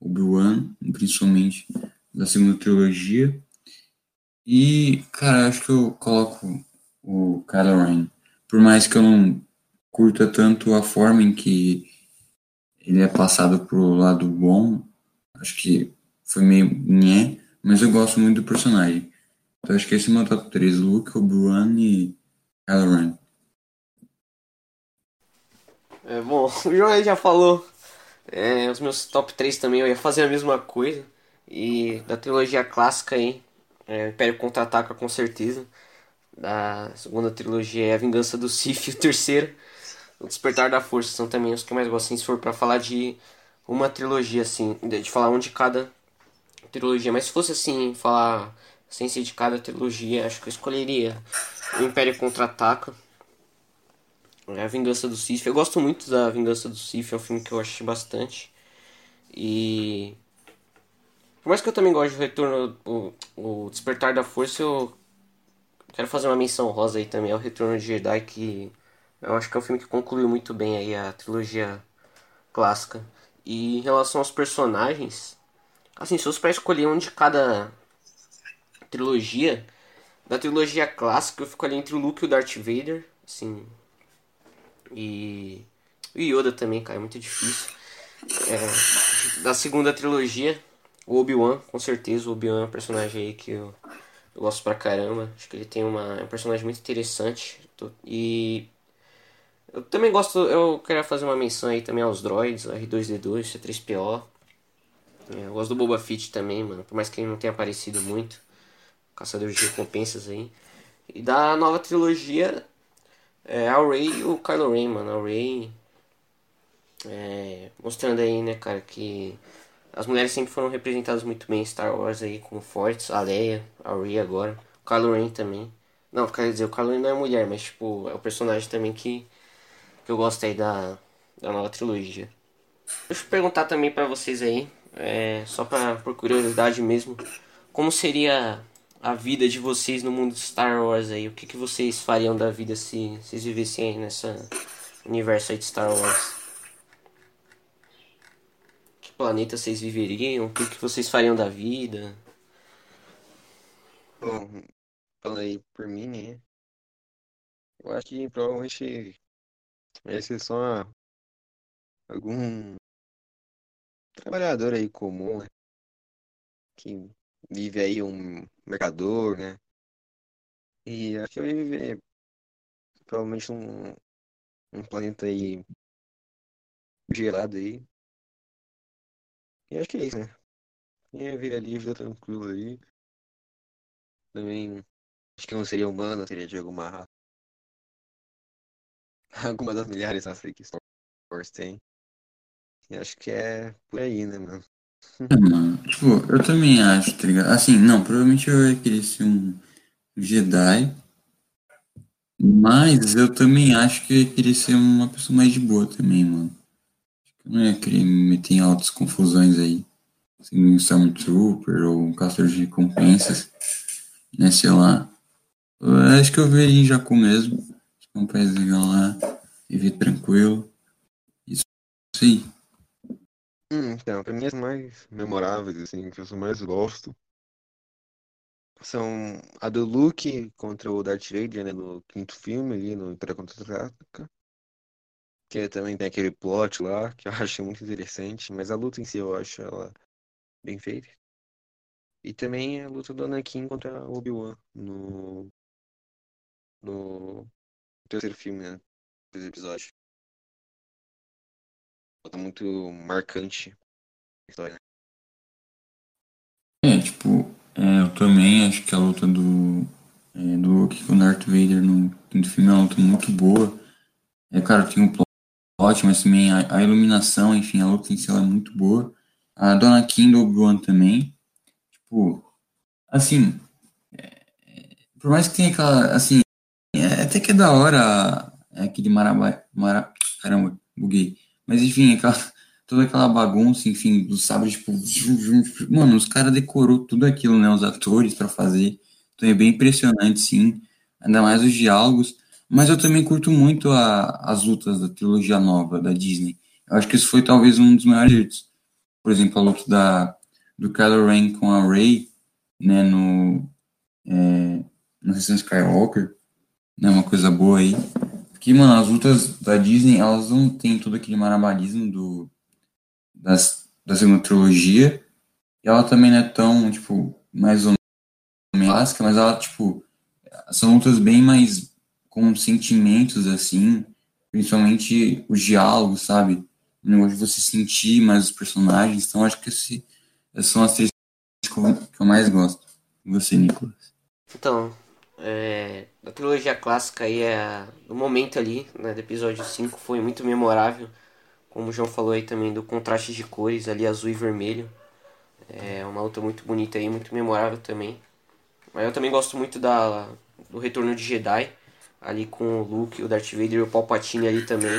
Obi-Wan, principalmente da segunda trilogia. E, cara, acho que eu coloco o Kylo Ren. Por mais que eu não curta tanto a forma em que ele é passado pro lado bom, acho que foi meio nhé, mas eu gosto muito do personagem. Então acho que esse é meu top 3, Luke, Obi-Wan e Kylo. É, bom, o João já falou é, os meus top 3 também, eu ia fazer a mesma coisa. E da trilogia clássica aí, é, Império Contra-Ataca com certeza. Da segunda trilogia é A Vingança do Sith. E o terceiro, O Despertar da Força. São também os que eu mais gosto, assim, se for pra falar de uma trilogia, assim. De falar um de cada trilogia. Mas se fosse, assim, falar sem ser de cada trilogia, acho que eu escolheria O Império Contra-Ataca. A Vingança do Sith. Eu gosto muito da Vingança do Sith, é um filme que eu assisti bastante. E por mais que eu também goste do Retorno, o, o Despertar da Força, eu quero fazer uma menção rosa aí também ao Retorno de Jedi, que eu acho que é um filme que concluiu muito bem aí a trilogia clássica. E em relação aos personagens, assim, se fosse pra escolher um de cada trilogia, da trilogia clássica eu fico ali entre o Luke e o Darth Vader, assim, e o Yoda também, cara, é muito difícil. É, da segunda trilogia, o Obi-Wan, com certeza. O Obi-Wan é um personagem aí que eu, eu, gosto pra caramba. Acho que ele tem uma, é um personagem muito interessante. E eu também gosto, eu queria fazer uma menção aí também aos droids, R2D2, C3PO. É, eu gosto do Boba Fett também, mano. Por mais que ele não tenha aparecido muito. Caçador de recompensas aí. E da nova trilogia, é, a Ray e o Kylo Ren, mano. A Ray é, mostrando aí, né, cara, que as mulheres sempre foram representadas muito bem em Star Wars aí, como fortes. A Leia, a Rey agora. O Kylo Ren também. Não, quer dizer, o Kylo Ren não é mulher, mas tipo, é o personagem também que, que eu gosto aí da, da nova trilogia. Deixa eu perguntar também para vocês aí, é, só pra, por curiosidade mesmo, como seria a vida de vocês no mundo de Star Wars aí? O que, que vocês fariam da vida se vocês vivessem aí nessa universo aí de Star Wars? planeta vocês viveriam? O que, que vocês fariam da vida? Bom, aí por mim, né? Eu acho que provavelmente vai ser só algum trabalhador aí comum, né? Que vive aí um mercador, né? E acho que ia viver provavelmente um, um planeta aí gelado aí, e acho que é isso, né? E vida livre, tranquilo aí. Também acho que não seria humano, seria de alguma raça. Alguma das milhares raças que Star Wars tem. E acho que é por aí, né, mano? É, mano, tipo, eu também acho, tá ligado? Assim, não, provavelmente eu ia querer ser um Jedi. Mas eu também acho que eu ia querer ser uma pessoa mais de boa também, mano. Eu não ia querer me meter em altas confusões aí. Sendo um Stormtrooper ou um caçador de recompensas. Né, sei lá. Eu acho que eu veria em Jacu mesmo. Ficar um país legal lá. Viver tranquilo. Isso sim. Hum, então, pra mim as mais memoráveis, assim, que eu mais gosto, são a do Luke contra o Darth Vader, né, no quinto filme ali, no Império Contra-Ataca que também tem aquele plot lá, que eu acho muito interessante, mas a luta em si eu acho ela bem feita. E também a luta do Anakin contra Obi-Wan no, no terceiro filme, né? Terceiro episódio. Luta muito marcante história, É, tipo, é, eu também acho que a luta do, é, do Luke com o Darth Vader no quinto filme é uma luta muito boa. É, cara, tem um plot mas também a, a, iluminação, enfim, a luta em si é muito boa. A Dona Kim do Obi-Wan também. Tipo, assim, é, por mais que tenha aquela, assim, é, até que é da hora é, aquele marabá, mara, caramba, buguei. Mas enfim, aquela, toda aquela bagunça, enfim, dos sabres, tipo, mano, os caras decorou tudo aquilo, né, os atores para fazer. Então é bem impressionante, sim. Ainda mais os diálogos. Mas eu também curto muito a, as lutas da trilogia nova da Disney. Eu acho que isso foi talvez um dos maiores hits. Por exemplo, a luta da, do Kylo Ren com a Rey, né, no, é, no Skywalker, né, uma coisa boa aí. Porque, mano, as lutas da Disney, elas não têm todo aquele marabarismo do, das, da segunda trilogia, e ela também não é tão, tipo, mais ou menos clássica, mas ela, tipo, são lutas bem mais com sentimentos, assim, principalmente os diálogos, sabe? O negócio de você sentir mais os personagens, então acho que esse, essas são as três que eu mais gosto. Você, Nicolas? Então, é, a trilogia clássica aí é no momento ali, né, do episódio 5 foi muito memorável. Como o João falou aí também do contraste de cores ali azul e vermelho. É uma luta muito bonita aí, muito memorável também. Mas eu também gosto muito da do Retorno de Jedi, ali com o Luke, o Darth Vader e o Palpatine ali também.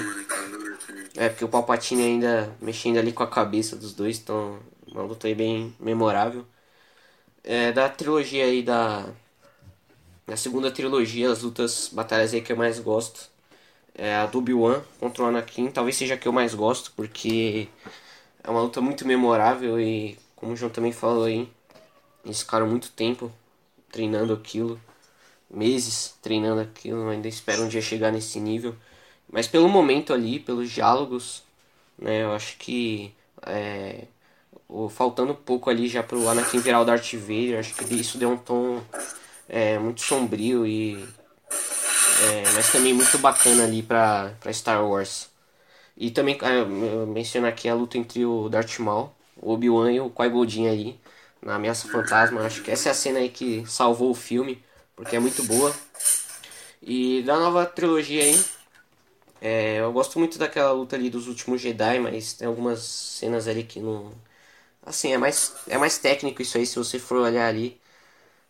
É, porque o Palpatine ainda mexendo ali com a cabeça dos dois, então uma luta aí bem memorável. É, da trilogia aí da na segunda trilogia, as lutas, batalhas aí que eu mais gosto é a do Obi-Wan contra o Anakin. Talvez seja a que eu mais gosto, porque é uma luta muito memorável e, como o João também falou aí, eles ficaram muito tempo treinando aquilo, meses treinando aquilo, ainda espero um dia chegar nesse nível. Mas pelo momento ali, pelos diálogos, né, eu acho que é, faltando um pouco ali já pro Anakin virar o Darth Vader, acho que isso deu um tom é, muito sombrio e é, mas também muito bacana ali para Star Wars. E também é, mencionar aqui a luta entre o Darth Maul, o Obi-Wan e o Qui-Gon ali na Ameaça Fantasma. Acho que essa é a cena aí que salvou o filme, porque é muito boa. E da nova trilogia aí, é, eu gosto muito daquela luta ali dos últimos Jedi, mas tem algumas cenas ali que não. Assim, é mais, é mais técnico isso aí, se você for olhar ali.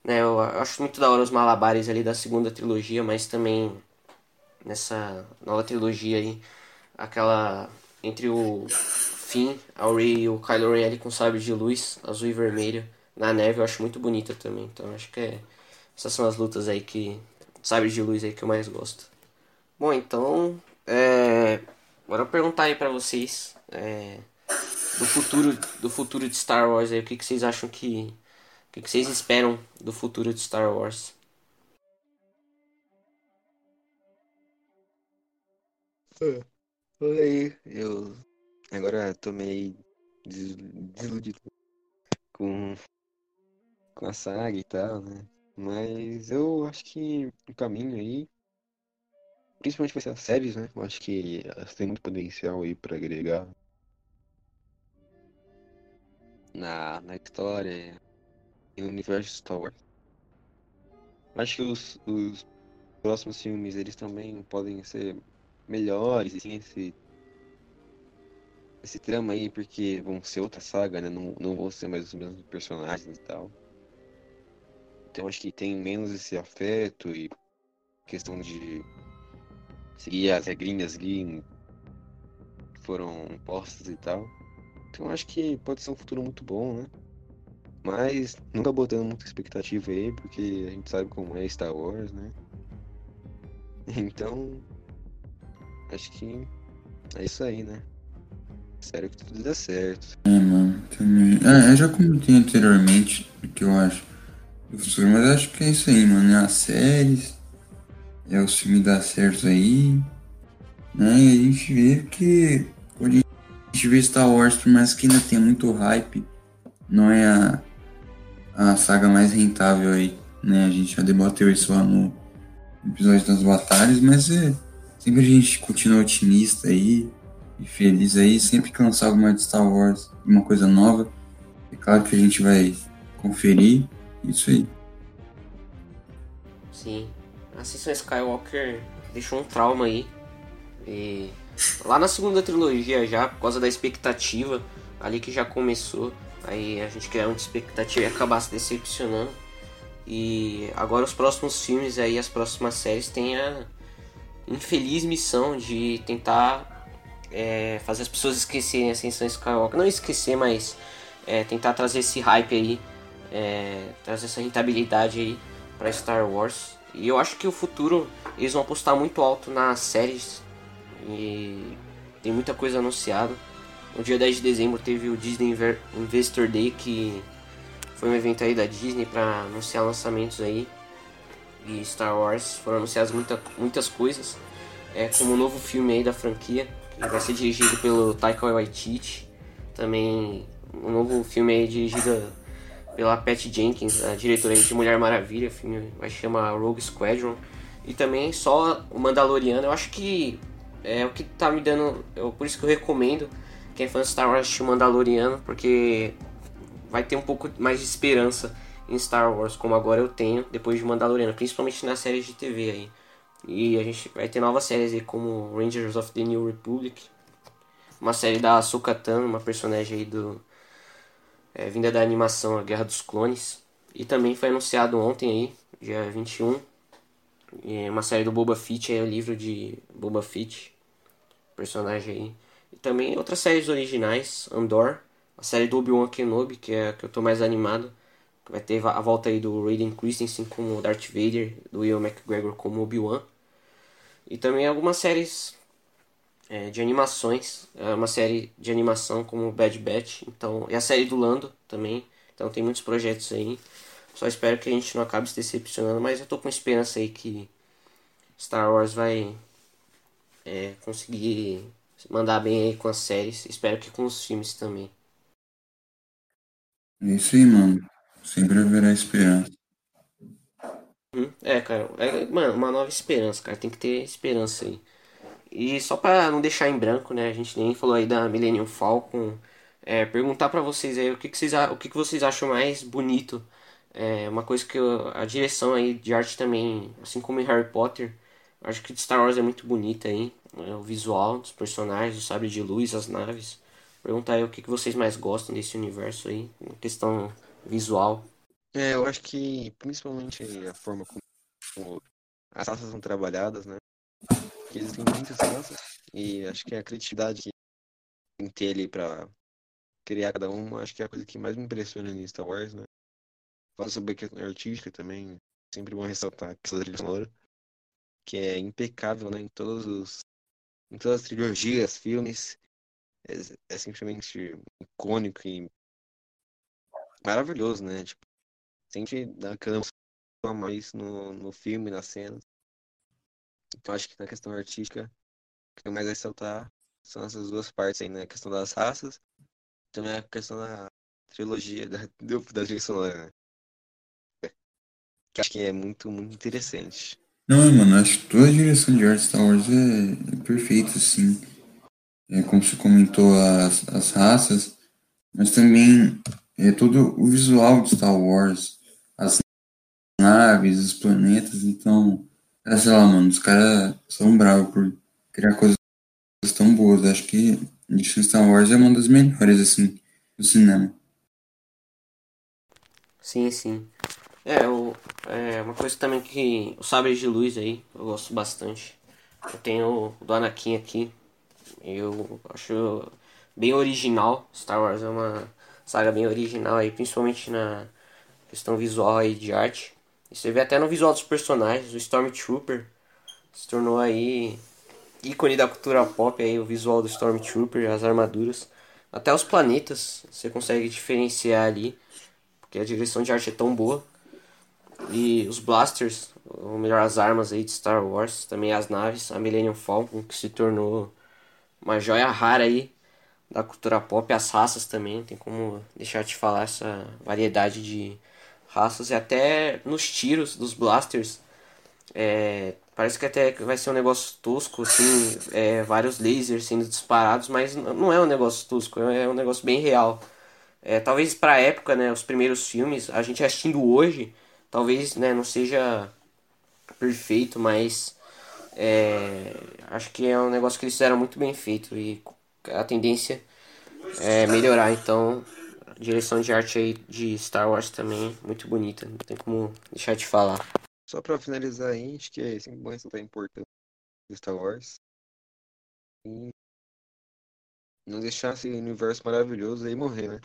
Né, eu acho muito da hora os malabares ali da segunda trilogia, mas também nessa nova trilogia aí, aquela entre o Finn, a Rey e o Kylo Ren ali com sabre de luz, azul e vermelho, na neve, eu acho muito bonita também. Então acho que é, essas são as lutas aí que sabre de luz aí que eu mais gosto. Bom, então, é, agora eu perguntar aí para vocês é, do futuro do futuro de Star Wars aí, o que, que vocês acham que o que vocês esperam do futuro de Star Wars? Oi, eu agora tô meio desiludido com, com a saga e tal, né? Mas eu acho que o caminho aí, principalmente vai ser as séries, né? Eu acho que elas têm muito potencial aí pra agregar na, na história, no universo Star Wars. Acho que os, os próximos filmes eles também podem ser melhores, assim, esse, esse trama aí, porque vão ser outra saga, né? Não, não vão ser mais os mesmos personagens e tal. Então acho que tem menos esse afeto e questão de seguir as regrinhas ali foram postas e tal. Então acho que pode ser um futuro muito bom, né? Mas nunca botando muita expectativa aí, porque a gente sabe como é Star Wars, né? Então, acho que é isso aí, né? Espero que tudo dê certo. É, mano, também. É, eu já comentei anteriormente o que eu acho do futuro, mas acho que é isso aí, mano. É as séries, é o filme dar certo aí, né? E a gente vê que a gente vê Star Wars, por mais que ainda tenha muito hype, não é a a saga mais rentável aí, né? A gente já debateu isso lá no episódio das batalhas, mas é, sempre a gente continua otimista aí e feliz aí, sempre que lançar alguma de Star Wars, uma coisa nova, é claro que a gente vai conferir isso aí. Sim, a Sessão Skywalker deixou um trauma aí. E lá na segunda trilogia já, por causa da expectativa ali que já começou, Aí a gente criar uma expectativa e acabar se decepcionando. E agora os próximos filmes aí, as próximas séries têm a infeliz missão de tentar é, fazer as pessoas esquecerem a Ascensão Skywalker. Não esquecer, mas é, tentar trazer esse hype aí, é, trazer essa rentabilidade aí para Star Wars. E eu acho que o futuro eles vão apostar muito alto nas séries e tem muita coisa anunciada. No dia 10 de dezembro teve o Disney Investor Day, que foi um evento aí da Disney para anunciar lançamentos aí de Star Wars. Foram anunciadas muita, muitas coisas, é, como o novo filme aí da franquia, que vai ser dirigido pelo Taika Waititi. Também um novo filme aí dirigido pela Pat Jenkins, a diretora de Mulher Maravilha. O filme vai chamar Rogue Squadron. E também só o Mandaloriano. Eu acho que é o que tá me dando. Eu, por isso que eu recomendo quem é fã de Star Wars assistir Mandaloriano, porque vai ter um pouco mais de esperança em Star Wars, como agora eu tenho depois de Mandaloriano, principalmente nas séries de TV aí. E a gente vai ter novas séries aí como Rangers of the New Republic, uma série da Ahsoka uma personagem aí do é, vinda da animação A Guerra dos Clones. E também foi anunciado ontem aí, dia 21, é uma série do Boba Fett, é o livro de Boba Fett, personagem aí. E também outras séries originais, Andor, a série do Obi-Wan Kenobi, que é a que eu tô mais animado. Vai ter a volta aí do Raiden Christensen como Darth Vader, do Ian McGregor como Obi-Wan. E também algumas séries é, de animações, é uma série de animação como Bad Batch, então, e a série do Lando também. Então tem muitos projetos aí. Só espero que a gente não acabe se decepcionando, mas eu tô com esperança aí que Star Wars vai é, conseguir mandar bem aí com as séries. Espero que com os filmes também. É isso aí, mano. Sempre haverá esperança. Hum, é, cara, é, mano, uma nova esperança, cara. Tem que ter esperança aí. E só pra não deixar em branco, né? A gente nem falou aí da Millennium Falcon. É, perguntar para vocês aí o que, que vocês, o que, que vocês acham mais bonito. É uma coisa que eu, a direção aí de arte também, assim como em Harry Potter, acho que Star Wars é muito bonita aí. É, o visual dos personagens, o sabre de luz, as naves. Perguntar aí o que, vocês mais gostam desse universo aí, em questão visual. É, eu acho que principalmente a forma como, as raças são trabalhadas, né? Que existem muitas raças e acho que a criatividade que tem que ter ali pra criar cada uma, acho que é a coisa que mais me impressiona em Star Wars, né? Fala sobre a questão artística também, sempre bom ressaltar que essa trilha sonora, que é impecável, né? Em todos os em todas as trilogias, filmes, é, é simplesmente icônico e maravilhoso, né? Tipo, sempre dá aquela a mais no, no filme, na cena. Então acho que na questão artística, o que eu mais ressaltar são essas duas partes aí, né? A questão das raças, também a questão da trilogia, da, da sonora, né? Que acho que é muito, muito interessante. Não, mano, acho que toda a direção de arte Star Wars é, é perfeita, assim. É como você comentou as, as raças, mas também é todo o visual de Star Wars, as naves, os planetas, então, é, sei lá, mano, os caras são bravos por criar coisas tão boas. Acho que a Star Wars é uma das melhores, assim, do cinema. Sim, sim. É, o, é uma coisa também que. O Sabre de Luz aí, eu gosto bastante. Eu tenho o do Anakin aqui. Eu acho bem original. Star Wars é uma saga bem original aí, principalmente na questão visual aí de arte. E você vê até no visual dos personagens, o Stormtrooper se tornou aí ícone da cultura pop aí, o visual do Stormtrooper, as armaduras, até os planetas, você consegue diferenciar ali, porque a direção de arte é tão boa. E os blasters, ou melhor, as armas aí de Star Wars, também as naves, a Millennium Falcon, que se tornou uma joia rara aí da cultura pop, as raças também, tem como deixar de falar essa variedade de raças e até nos tiros dos blasters. É, parece que até vai ser um negócio tosco, assim, é, vários lasers sendo disparados, mas não é um negócio tosco, é um negócio bem real. É, talvez pra época, né, os primeiros filmes, a gente assistindo hoje, talvez né, não seja perfeito, mas é, acho que é um negócio que eles fizeram muito bem feito e a tendência é melhorar. Então, a direção de arte aí de Star Wars também muito bonita, não tem como deixar de falar. Só para finalizar aí, acho que é sempre bom ressaltar a de Star Wars. E não deixar esse universo maravilhoso aí morrer, né?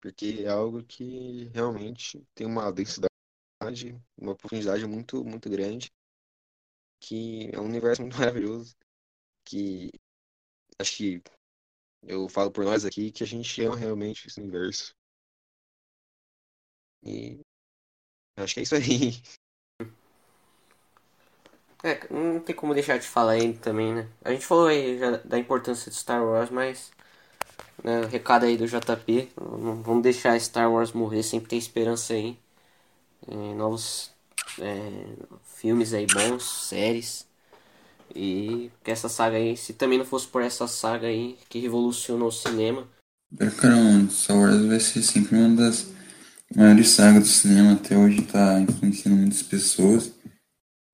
Porque é algo que realmente tem uma densidade, uma profundidade muito, muito grande, que é um universo muito maravilhoso, que acho que eu falo por nós aqui que a gente ama realmente esse universo. E acho que é isso aí. É, não tem como deixar de falar aí também, né? A gente falou aí já da importância de Star Wars, mas né, recado aí do JP, não vamos deixar Star Wars morrer, sempre tem esperança aí. É, novos é, filmes aí bons, séries. E que essa saga aí, se também não fosse por essa saga aí que revolucionou o cinema. Caramba, Star Wars vai ser sempre uma das maiores sagas do cinema até hoje, tá influenciando muitas pessoas.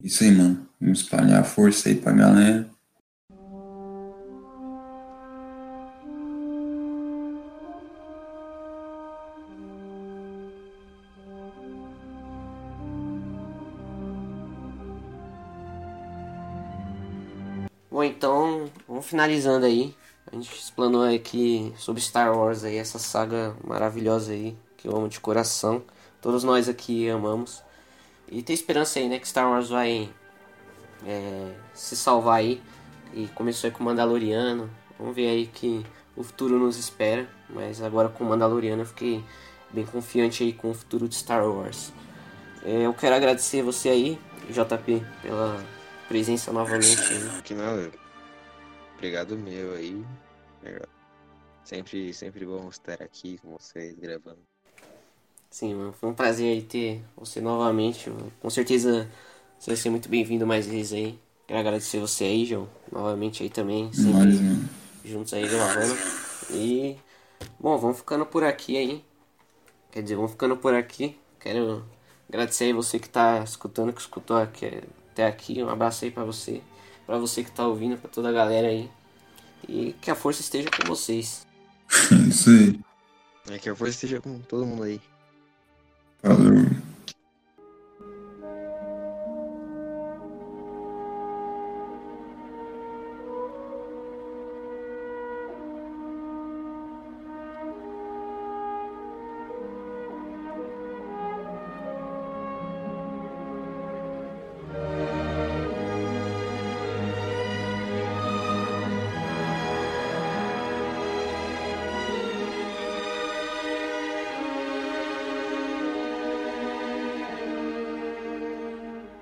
Isso aí, mano. Vamos espalhar a força aí pra galera. Vamos finalizando aí. A gente explanou aqui sobre Star Wars aí, essa saga maravilhosa aí, que eu amo de coração. Todos nós aqui amamos. E tem esperança aí, né, que Star Wars vai é, se salvar aí. E começou aí com o Mandaloriano. Vamos ver aí que o futuro nos espera. Mas agora com o Mandaloriano eu fiquei bem confiante aí com o futuro de Star Wars. É, eu quero agradecer você aí, JP, pela presença novamente. Aí. Que nada. Obrigado meu aí. Sempre, sempre bom estar aqui com vocês gravando. Sim, mano, foi um prazer aí ter você novamente. Com certeza você vai ser muito bem-vindo mais vezes aí. Quero agradecer você aí, João, novamente aí também. Sempre juntos aí gravando. E, bom, vamos ficando por aqui aí. Quer dizer, vamos ficando por aqui. Quero agradecer aí você que tá escutando, que escutou aqui, até aqui. Um abraço aí pra você, pra você que tá ouvindo, pra toda a galera aí. E que a força esteja com vocês. Isso aí. É que a força esteja com todo mundo aí. Falou.